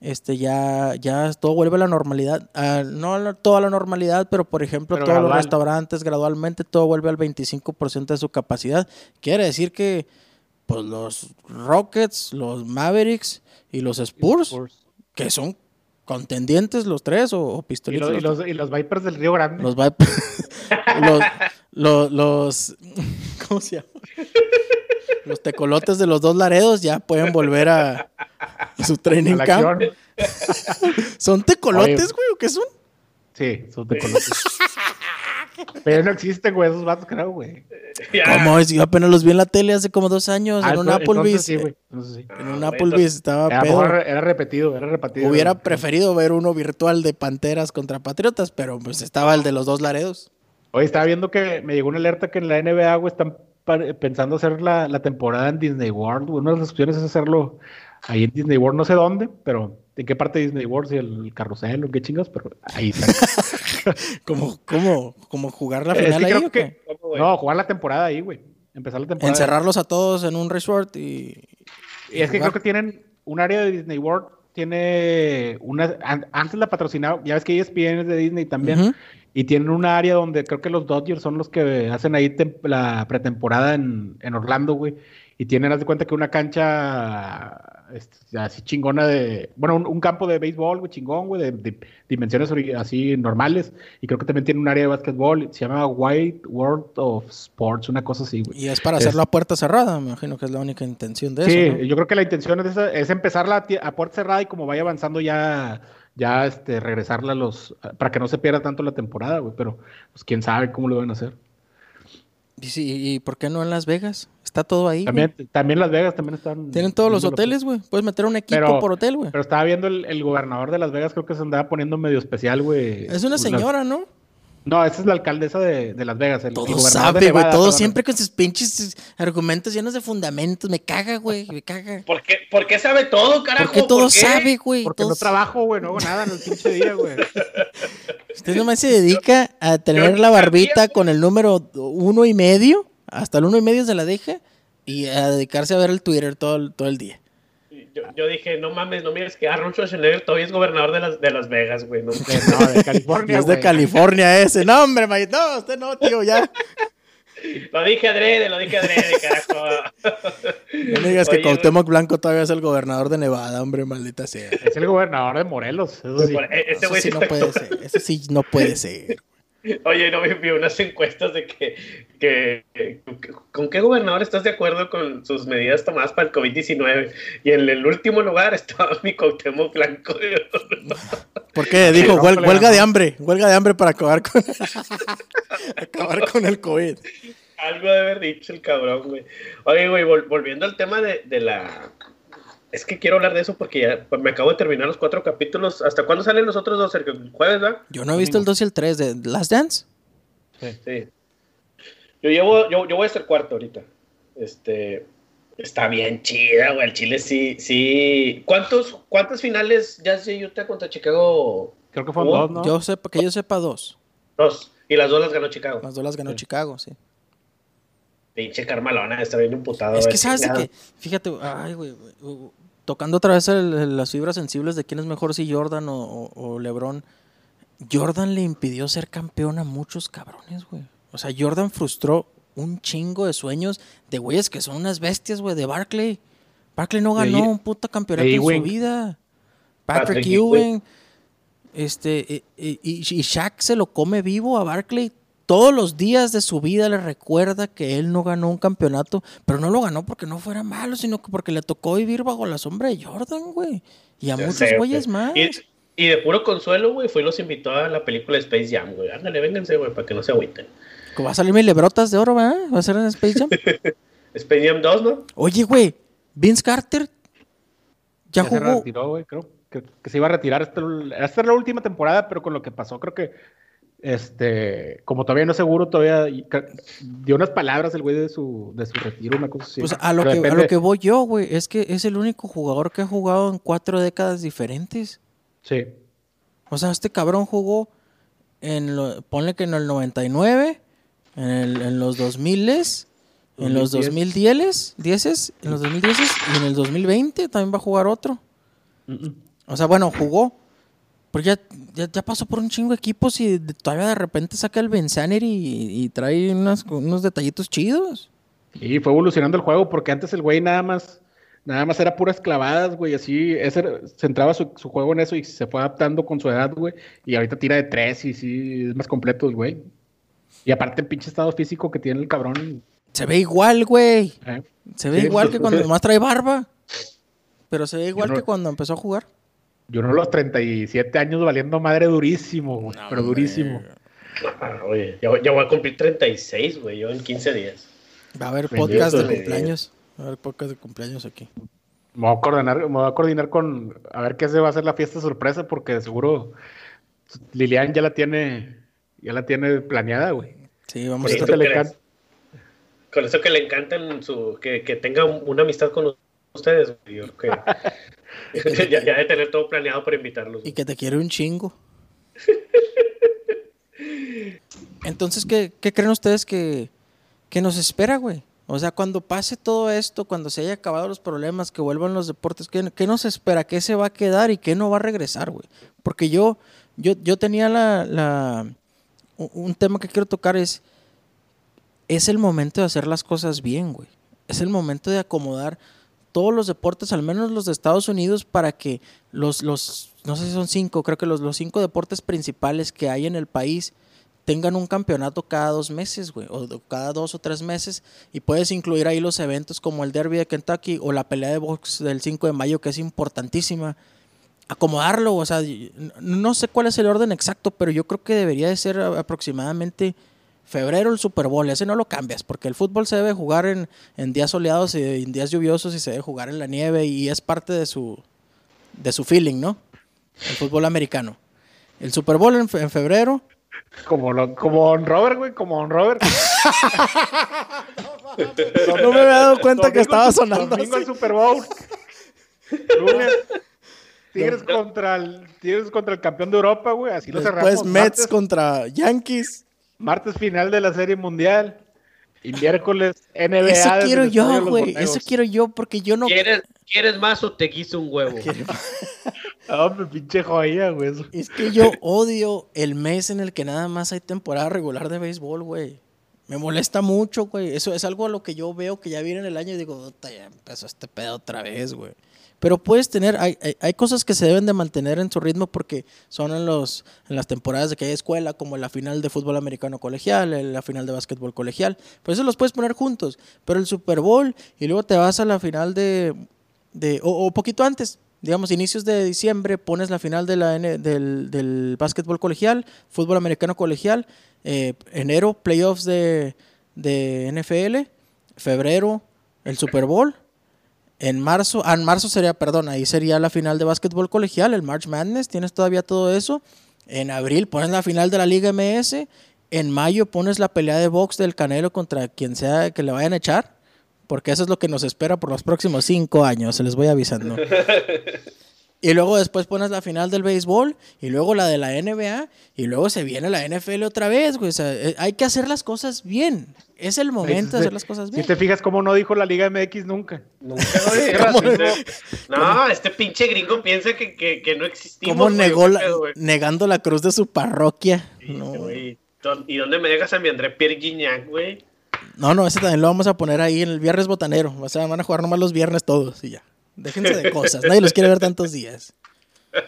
este ya, ya todo vuelve a la normalidad. No toda la normalidad, pero por ejemplo, Pero todos los restaurantes gradualmente todo vuelve al 25% de su capacidad. Quiere decir que pues los Rockets, los Mavericks y los Spurs, que son contendientes los tres o, o Y pistolitos. los, y, los los, y los Vipers del Río Grande. los, Vip- los, los, los- ¿cómo se llama? Los tecolotes de los dos Laredos ya pueden volver a, a su training camp. ¿Son tecolotes, Oye. güey, o qué son? Sí, son de colores. Pero no existen, güey, esos vatos, creo, güey. ¿Cómo es? Yo apenas los vi en la tele hace como dos años Ah, en un Applebee's. sí, güey. sí. en un Ah, Applebee's estaba A lo pedo. era repetido, era repetido. Hubiera güey. preferido ver uno virtual de Panteras contra Patriotas, pero pues estaba el de los dos Laredos. Oye, estaba viendo que me llegó una alerta que en la NBA, güey, están pensando hacer la, la temporada en Disney World. güey. Una de las opciones es hacerlo ahí en Disney World, no sé dónde, pero en qué parte de Disney World, si el carrusel o qué chingas, pero ahí está. Como, como, como jugar la Es que final ahí, creo ¿o qué? que- ¿Cómo, no, jugar la temporada ahí, güey. Empezar la temporada. Encerrarlos a todos en un resort y. Y es que creo que tienen un área de Disney World, tiene una, an- antes la patrocinaba, ya ves que ESPN es de Disney también, y tienen un área donde creo que los Dodgers son los que hacen ahí la pretemporada en, en Orlando, güey, y tienen, haz de cuenta que una cancha este, así chingona de, bueno, un, un campo de béisbol, güey, chingón, güey, de, de dimensiones así normales, y creo que también tiene un área de básquetbol, se llama White World of Sports, una cosa así, güey. Y es para Es- hacerlo a puerta cerrada, me imagino que es la única intención de Sí, eso. ¿no? yo creo que la intención es, esa- es empezarla a puerta cerrada y como vaya avanzando ya, ya este, regresarla a los, para que no se pierda tanto la temporada, güey, pero pues quién sabe cómo lo van a hacer. Y, sí, ¿Y por qué no en Las Vegas? Está todo ahí. güey. También, también Las Vegas también están. Tienen todos los hoteles, güey. Puedes meter un equipo Pero- por hotel, güey. Pero estaba viendo el, el gobernador de Las Vegas, creo que se andaba poniendo medio especial, güey. Es una Las- señora, ¿no? No, esa es la alcaldesa de, de Las Vegas. El, el Todo gobernador de sabe, güey. Todo perdón. siempre con sus pinches argumentos llenos de fundamentos. Me caga, güey. Me caga. ¿Por qué, por qué sabe todo, carajo? Porque todo ¿Por qué? sabe, güey. Porque no trabajo, güey, no hago nada en el pinche día, güey. Usted nomás se dedica a tener la barbita con el número uno y medio. Hasta el uno y medio se la deja. Y a dedicarse a ver el Twitter todo, el- todo el día. Yo, yo dije, no mames, no mires que Arnold Schwarzenegger todavía es gobernador de Las, de las Vegas, güey. No, De, no, de California, es de. California ese. No, hombre, ma- no, usted no, tío, ya. lo dije adrede, lo dije adrede, carajo. No me digas que güey, Cuauhtémoc Blanco todavía es el gobernador de Nevada, hombre, maldita sea. Es el gobernador de Morelos, eso sí. e- Ese güey sí no está puede ser. Eso sí no puede ser. Oye, no me envió unas encuestas de que, que, que- ¿con qué gobernador estás de acuerdo con sus medidas tomadas para el COVID-19? Y en el último lugar estaba mi Cuauhtémoc Blanco. ¿Por qué? Dijo, no, "Huel- huelga de no". hambre. Huelga de hambre para acabar con, acabar con el COVID. Algo de haber dicho el cabrón, güey. Oye, güey, vol- volviendo al tema de, de la... Es que quiero hablar de eso porque ya me acabo de terminar los cuatro capítulos. ¿Hasta cuándo salen los otros dos? ¿El jueves, va? Yo no he visto el 2 y el 3 de Last Dance. Sí. Yo llevo, yo, yo voy a ser cuarto ahorita. Este, está bien chida, güey. El Chile sí, sí. ¿Cuántos, cuántas finales ya sé Utah contra Chicago? Creo que fueron dos, ¿no? Yo sepa, que yo sepa dos. Dos. Y las dos las ganó Chicago. Las dos las ganó Sí. Chicago, sí. Pinche Carmalona, está bien imputado. Es güey. que sabes que, fíjate, ay, güey, güey, tocando otra vez el- el- las fibras sensibles de quién es mejor, si Jordan o, o- o LeBron. Jordan le impidió ser campeón a muchos cabrones, güey. O sea, Jordan frustró un chingo de sueños de güeyes que son unas bestias, güey, de Barkley. Barkley no ganó un puto campeonato en su vida. Patrick, Ewing. Este, y, y, y Shaq se lo come vivo a Barkley. Todos los días de su vida le recuerda que él no ganó un campeonato, pero no lo ganó porque no fuera malo, sino que porque le tocó vivir bajo la sombra de Jordan, güey. Y a Ya muchos güeyes güey. más. Y, y de puro consuelo, güey, fue y los invitó a la película Space Jam, güey. Ándale, vénganse, güey, para que no se agüiten. Que Va a salir mi lebrotas de oro, ¿verdad? Va a ser en Space Jam. Space Jam 2, ¿no? Oye, güey, Vince Carter ya, Ya se jugó. retiró, güey, creo que, que se iba a retirar. Es la última temporada, pero con lo que pasó, creo que, este, como todavía no es seguro, todavía dio unas palabras el güey de su, de su retiro, una cosa así. Pues a lo, Pero que, a lo que voy yo, güey, es que es el único jugador que ha jugado en cuatro décadas diferentes. Sí, O sea, este cabrón jugó en, lo- ponle que en el 99, en, el- en los 2000 en los 2010 10 en los 2010 y en el 2020 también va a jugar otro. O sea, bueno, jugó. Pero ya, ya, ya pasó por un chingo de equipos y de- todavía de repente saca el Benzaner y, y trae unas- unos detallitos chidos. Y fue evolucionando el juego porque antes el güey nada más, nada más era puras clavadas, güey, así, ese centraba su, su juego en eso y se fue adaptando con su edad, güey, y ahorita tira de tres y sí, es más completo el güey. Y aparte el pinche estado físico que tiene el cabrón. Se ve igual, güey. ¿eh? Se ve Sí, igual pues, que cuando pues, nomás trae barba. Pero se ve igual no- que cuando empezó a jugar. Yo no a los 37 años valiendo madre durísimo, güey, pero durísimo. Ah, oye, ya, voy- ya voy a cumplir 36, güey, yo en 15 días. Va a haber podcast de cumpleaños. Va a haber podcast de cumpleaños aquí. Me voy a coordinar, me voy a coordinar con a ver qué se va a hacer la fiesta sorpresa porque seguro Lilian ya la tiene, ya la tiene planeada, güey. Sí, vamos a encanta. Con eso que le encantan su, que, que tenga un- una amistad con ustedes, güey, yo creo que ya, ya de tener todo planeado para invitarlos. Y que te quiere un chingo. Entonces, ¿qué, qué creen ustedes que, que nos espera, güey? O sea, cuando pase todo esto, cuando se haya acabado los problemas, que vuelvan los deportes, ¿qué, qué nos espera? ¿Qué se va a quedar y qué no va a regresar, güey? Porque yo, yo, yo tenía la, un tema que quiero tocar es, es el momento de hacer las cosas bien, güey. Es el momento de acomodar todos los deportes, al menos los de Estados Unidos, para que los, los no sé si son cinco, creo que los, los cinco deportes principales que hay en el país tengan un campeonato cada dos meses, güey, o cada dos o tres meses, y puedes incluir ahí los eventos como el Derby de Kentucky o la pelea de box del 5 de mayo, que es importantísima. Acomodarlo, o sea, no sé cuál es el orden exacto, pero yo creo que debería de ser aproximadamente febrero el Super Bowl, ese no lo cambias, porque el fútbol se debe jugar en, en días soleados y en días lluviosos y se debe jugar en la nieve y es parte de su, de su feeling, ¿no? El fútbol americano. El Super Bowl en, fe- en febrero, Como, lo, como Don Robert, güey, como Don Robert. no me había dado cuenta que estaba sonando Domingo así. el Super Bowl. Lunes, Tigres contra el Tigres contra el campeón de Europa, güey. Así lo cerramos. Después Mets martes, contra Yankees. Martes final de la Serie Mundial. Y miércoles NBA. Eso quiero yo, güey. Eso quiero yo porque yo no... ¿Quieres, ¿Quieres más o te guiso un huevo? Ah, Hombre, pinche joya, güey. Es que yo odio el mes en el que nada más hay temporada regular de béisbol, güey. Me molesta mucho, güey. Eso es algo a lo que yo veo que ya viene en el año y digo, "Ota, ya empezó este pedo otra vez, güey. Pero puedes tener, hay, hay, hay cosas que se deben de mantener en su ritmo porque son en, los, en las temporadas de que hay escuela, como la final de fútbol americano colegial, la final de básquetbol colegial. Pues eso los puedes poner juntos. Pero el Super Bowl y luego te vas a la final de, de o, o poquito antes, digamos, inicios de diciembre, pones la final de la N- del, del básquetbol colegial, fútbol americano colegial, eh, enero, playoffs de, de NFL, febrero, el Super Bowl, en marzo, ah, en marzo sería, perdón, ahí sería la final de básquetbol colegial, el March Madness, tienes todavía todo eso, en abril pones la final de la Liga MS, en mayo pones la pelea de box del Canelo contra quien sea que le vayan a echar. Porque eso es lo que nos espera por los próximos cinco años, se les voy avisando. Y luego después pones la final del béisbol, y luego la de la NBA, y luego se viene la NFL otra vez, güey. O sea, eh, hay que hacer las cosas bien. Es el momento de hacer las cosas Si bien. te fijas cómo no dijo la Liga MX nunca. Nunca lo digas, ¿Cómo este- No, este pinche gringo piensa que, que, que no existimos. ¿Cómo negó la- negando la cruz de su parroquia? Sí, No, güey. ¿Dó- ¿Y dónde me dejas a mi André Pierre Gignac, güey? no, no, ese también lo vamos a poner ahí en el viernes botanero. O sea, van a jugar nomás los viernes todos y ya. Déjense de cosas. Nadie los quiere ver tantos días.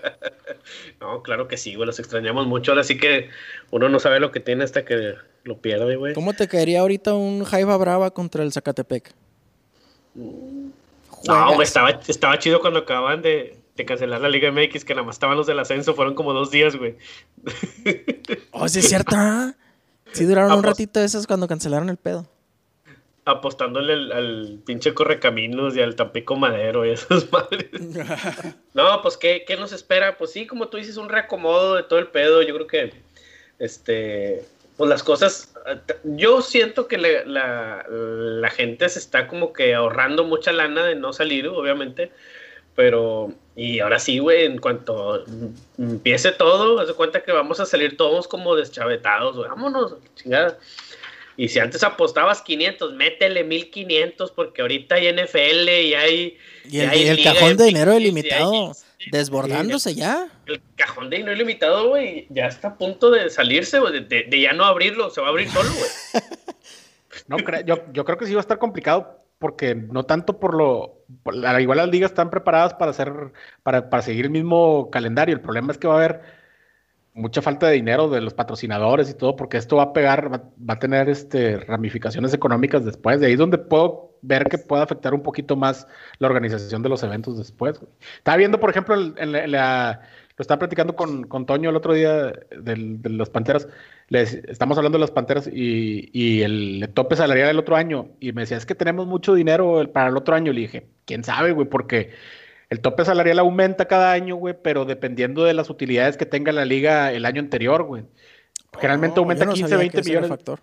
No, claro que sí, güey, los extrañamos mucho. Ahora sí que uno no sabe lo que tiene hasta que lo pierde, güey. ¿Cómo te caería ahorita un Jaiba Brava contra el Zacatepec? No, Juegas. güey, estaba, estaba chido cuando acaban de, de cancelar la Liga MX, que nada más estaban los del ascenso, fueron como dos días, güey. Oh, sí es cierto. Sí duraron un ratito esos cuando cancelaron el pedo. Apostándole al, al pinche Correcaminos y al Tampico Madero y esas madres. No, pues, ¿qué, ¿qué nos espera? Pues sí, como tú dices, un reacomodo de todo el pedo. Yo creo que, este, pues las cosas, yo siento que la, la, la gente se está como que ahorrando mucha lana de no salir, obviamente. Pero, y ahora sí, güey, en cuanto empiece todo, haz de cuenta que vamos a salir todos como deschavetados, vámonos, chingada. Y si antes apostabas 500, métele 1500 porque ahorita hay NFL y hay... Y el, cajón de dinero ilimitado desbordándose ya. El cajón de dinero ilimitado, güey, ya está a punto de salirse, güey, de, ya no abrirlo, se va a abrir solo, güey. no, yo, yo creo que sí va a estar complicado porque no tanto por lo, igual las ligas están preparadas para hacer, para, para seguir el mismo calendario. El problema es que va a haber mucha falta de dinero de los patrocinadores y todo, porque esto va a pegar, va, a tener este, ramificaciones económicas después. De ahí es donde puedo ver que puede afectar un poquito más la organización de los eventos después. Estaba viendo, por ejemplo, la, lo estaba platicando con, con, Toño el otro día de, los Panteras. Les, estamos hablando de las Panteras y, y, el tope salarial del otro año. Y me decía, es que tenemos mucho dinero para el otro año. Le dije, quién sabe, güey, porque el tope salarial aumenta cada año, güey, pero dependiendo de las utilidades que tenga la liga el año anterior, güey. Generalmente oh, aumenta 15, 20 millones. Factor.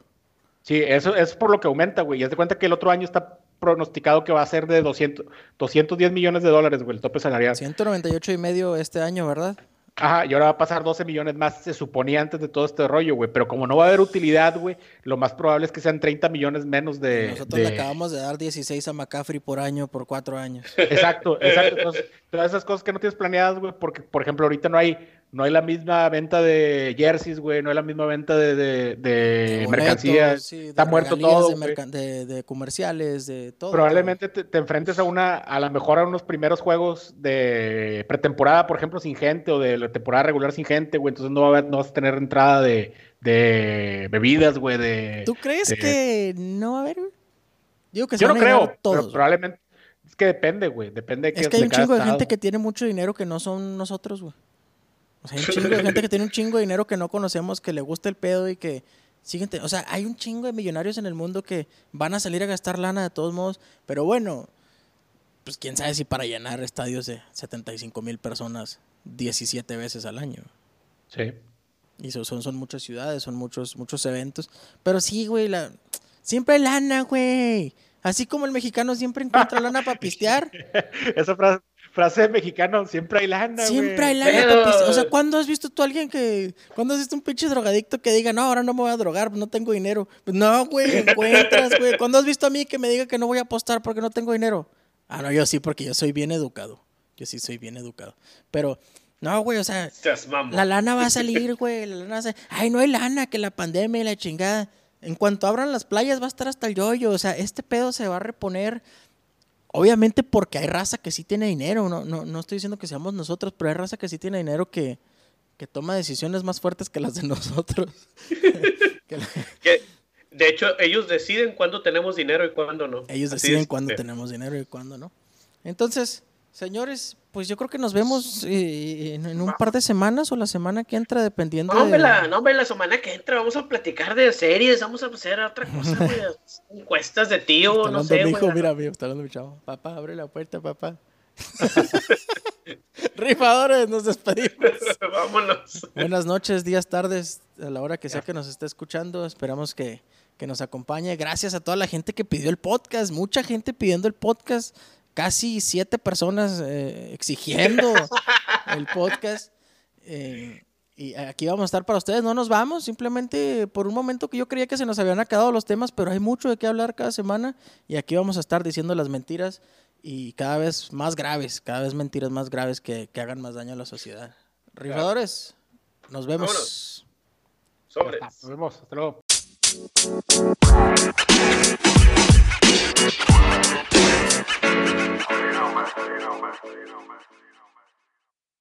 Sí, eso es por lo que aumenta, güey. Y haz de cuenta que el otro año está pronosticado que va a ser de 200, 210 millones de dólares, güey, el tope salarial. 198 y medio este año, ¿verdad? Ajá, y ahora va a pasar 12 millones más, se suponía antes de todo este rollo, güey. Pero como no va a haber utilidad, güey, lo más probable es que sean 30 millones menos de. Nosotros le acabamos de dar 16 a McCaffrey por año por cuatro años. Exacto, exacto. Entonces, todas esas cosas que no tienes planeadas, güey, porque, por ejemplo, ahorita no hay no hay la misma venta de jerseys, güey, no hay la misma venta de, de, de, mercancías. Está muerto todo. De, comerciales, de todo. Probablemente te, enfrentes a una, a lo mejor a unos primeros juegos de pretemporada, por ejemplo, sin gente, o de la temporada regular sin gente, güey. Entonces no, va a haber, no vas a tener entrada de, de bebidas, güey. De, ¿Tú crees que no va a haber? Digo que Yo no creo, pero probablemente. Es que depende, güey. Depende de Es que hay un chingo de gente que tiene mucho dinero que no son nosotros, güey. O sea, hay un chingo de gente que tiene un chingo de dinero que no conocemos, que le gusta el pedo y que siguen. O sea, hay un chingo de millonarios en el mundo que van a salir a gastar lana de todos modos. Pero bueno, pues quién sabe si para llenar estadios de 75 mil personas 17 veces al año. Sí. Y son, son, muchas ciudades, son muchos, muchos eventos. Pero sí, güey, la, siempre hay lana, güey. Así como el mexicano siempre encuentra lana para pistear. Esa frase, frase mexicano, siempre hay lana, Siempre hay lana, O sea, ¿cuándo has visto tú a alguien que... ¿Cuándo has visto un pinche drogadicto que diga, no, ahora no me voy a drogar, no tengo dinero? Pues no, güey, encuentras, güey. ¿Cuándo has visto a mí que me diga que no voy a apostar porque no tengo dinero? Ah, no, yo sí, porque yo soy bien educado. Yo sí soy bien educado. Pero... No, güey, o sea, la lana va a salir, güey, la lana va a salir. Ay, no hay lana, que la pandemia y la chingada. En cuanto abran las playas va a estar hasta el yoyo, o sea, este pedo se va a reponer Obviamente porque hay raza que sí tiene dinero, no, no, no estoy diciendo que seamos nosotros, pero hay raza que sí tiene dinero que, que toma decisiones más fuertes que las de nosotros. de hecho, ellos deciden cuándo tenemos dinero y cuándo no. Ellos deciden cuándo tenemos dinero y cuándo no. Entonces, Señores, pues yo creo que nos vemos eh, en, un par de semanas o la semana que entra, dependiendo. No, hombre, la, no, la semana que entra vamos a platicar de series, vamos a hacer otra cosa, güey. Encuestas de tío, no sé. Mi hijo, mira, amigo, está hablando mi chavo. Papá, abre la puerta, papá. Rifadores, nos despedimos. Vámonos. Buenas noches, días, tardes, a la hora que sea que nos esté escuchando. Esperamos que, que nos acompañe. Gracias a toda la gente que pidió el podcast, mucha gente pidiendo el podcast casi siete personas eh, exigiendo el podcast. Eh, y aquí vamos a estar para ustedes. No nos vamos, simplemente por un momento que yo creía que se nos habían acabado los temas, pero hay mucho de qué hablar cada semana. Y aquí vamos a estar diciendo las mentiras y cada vez más graves, cada vez mentiras más graves que, que hagan más daño a la sociedad. Rifadores, nos vemos. Nos vemos, hasta luego. You know, man. You.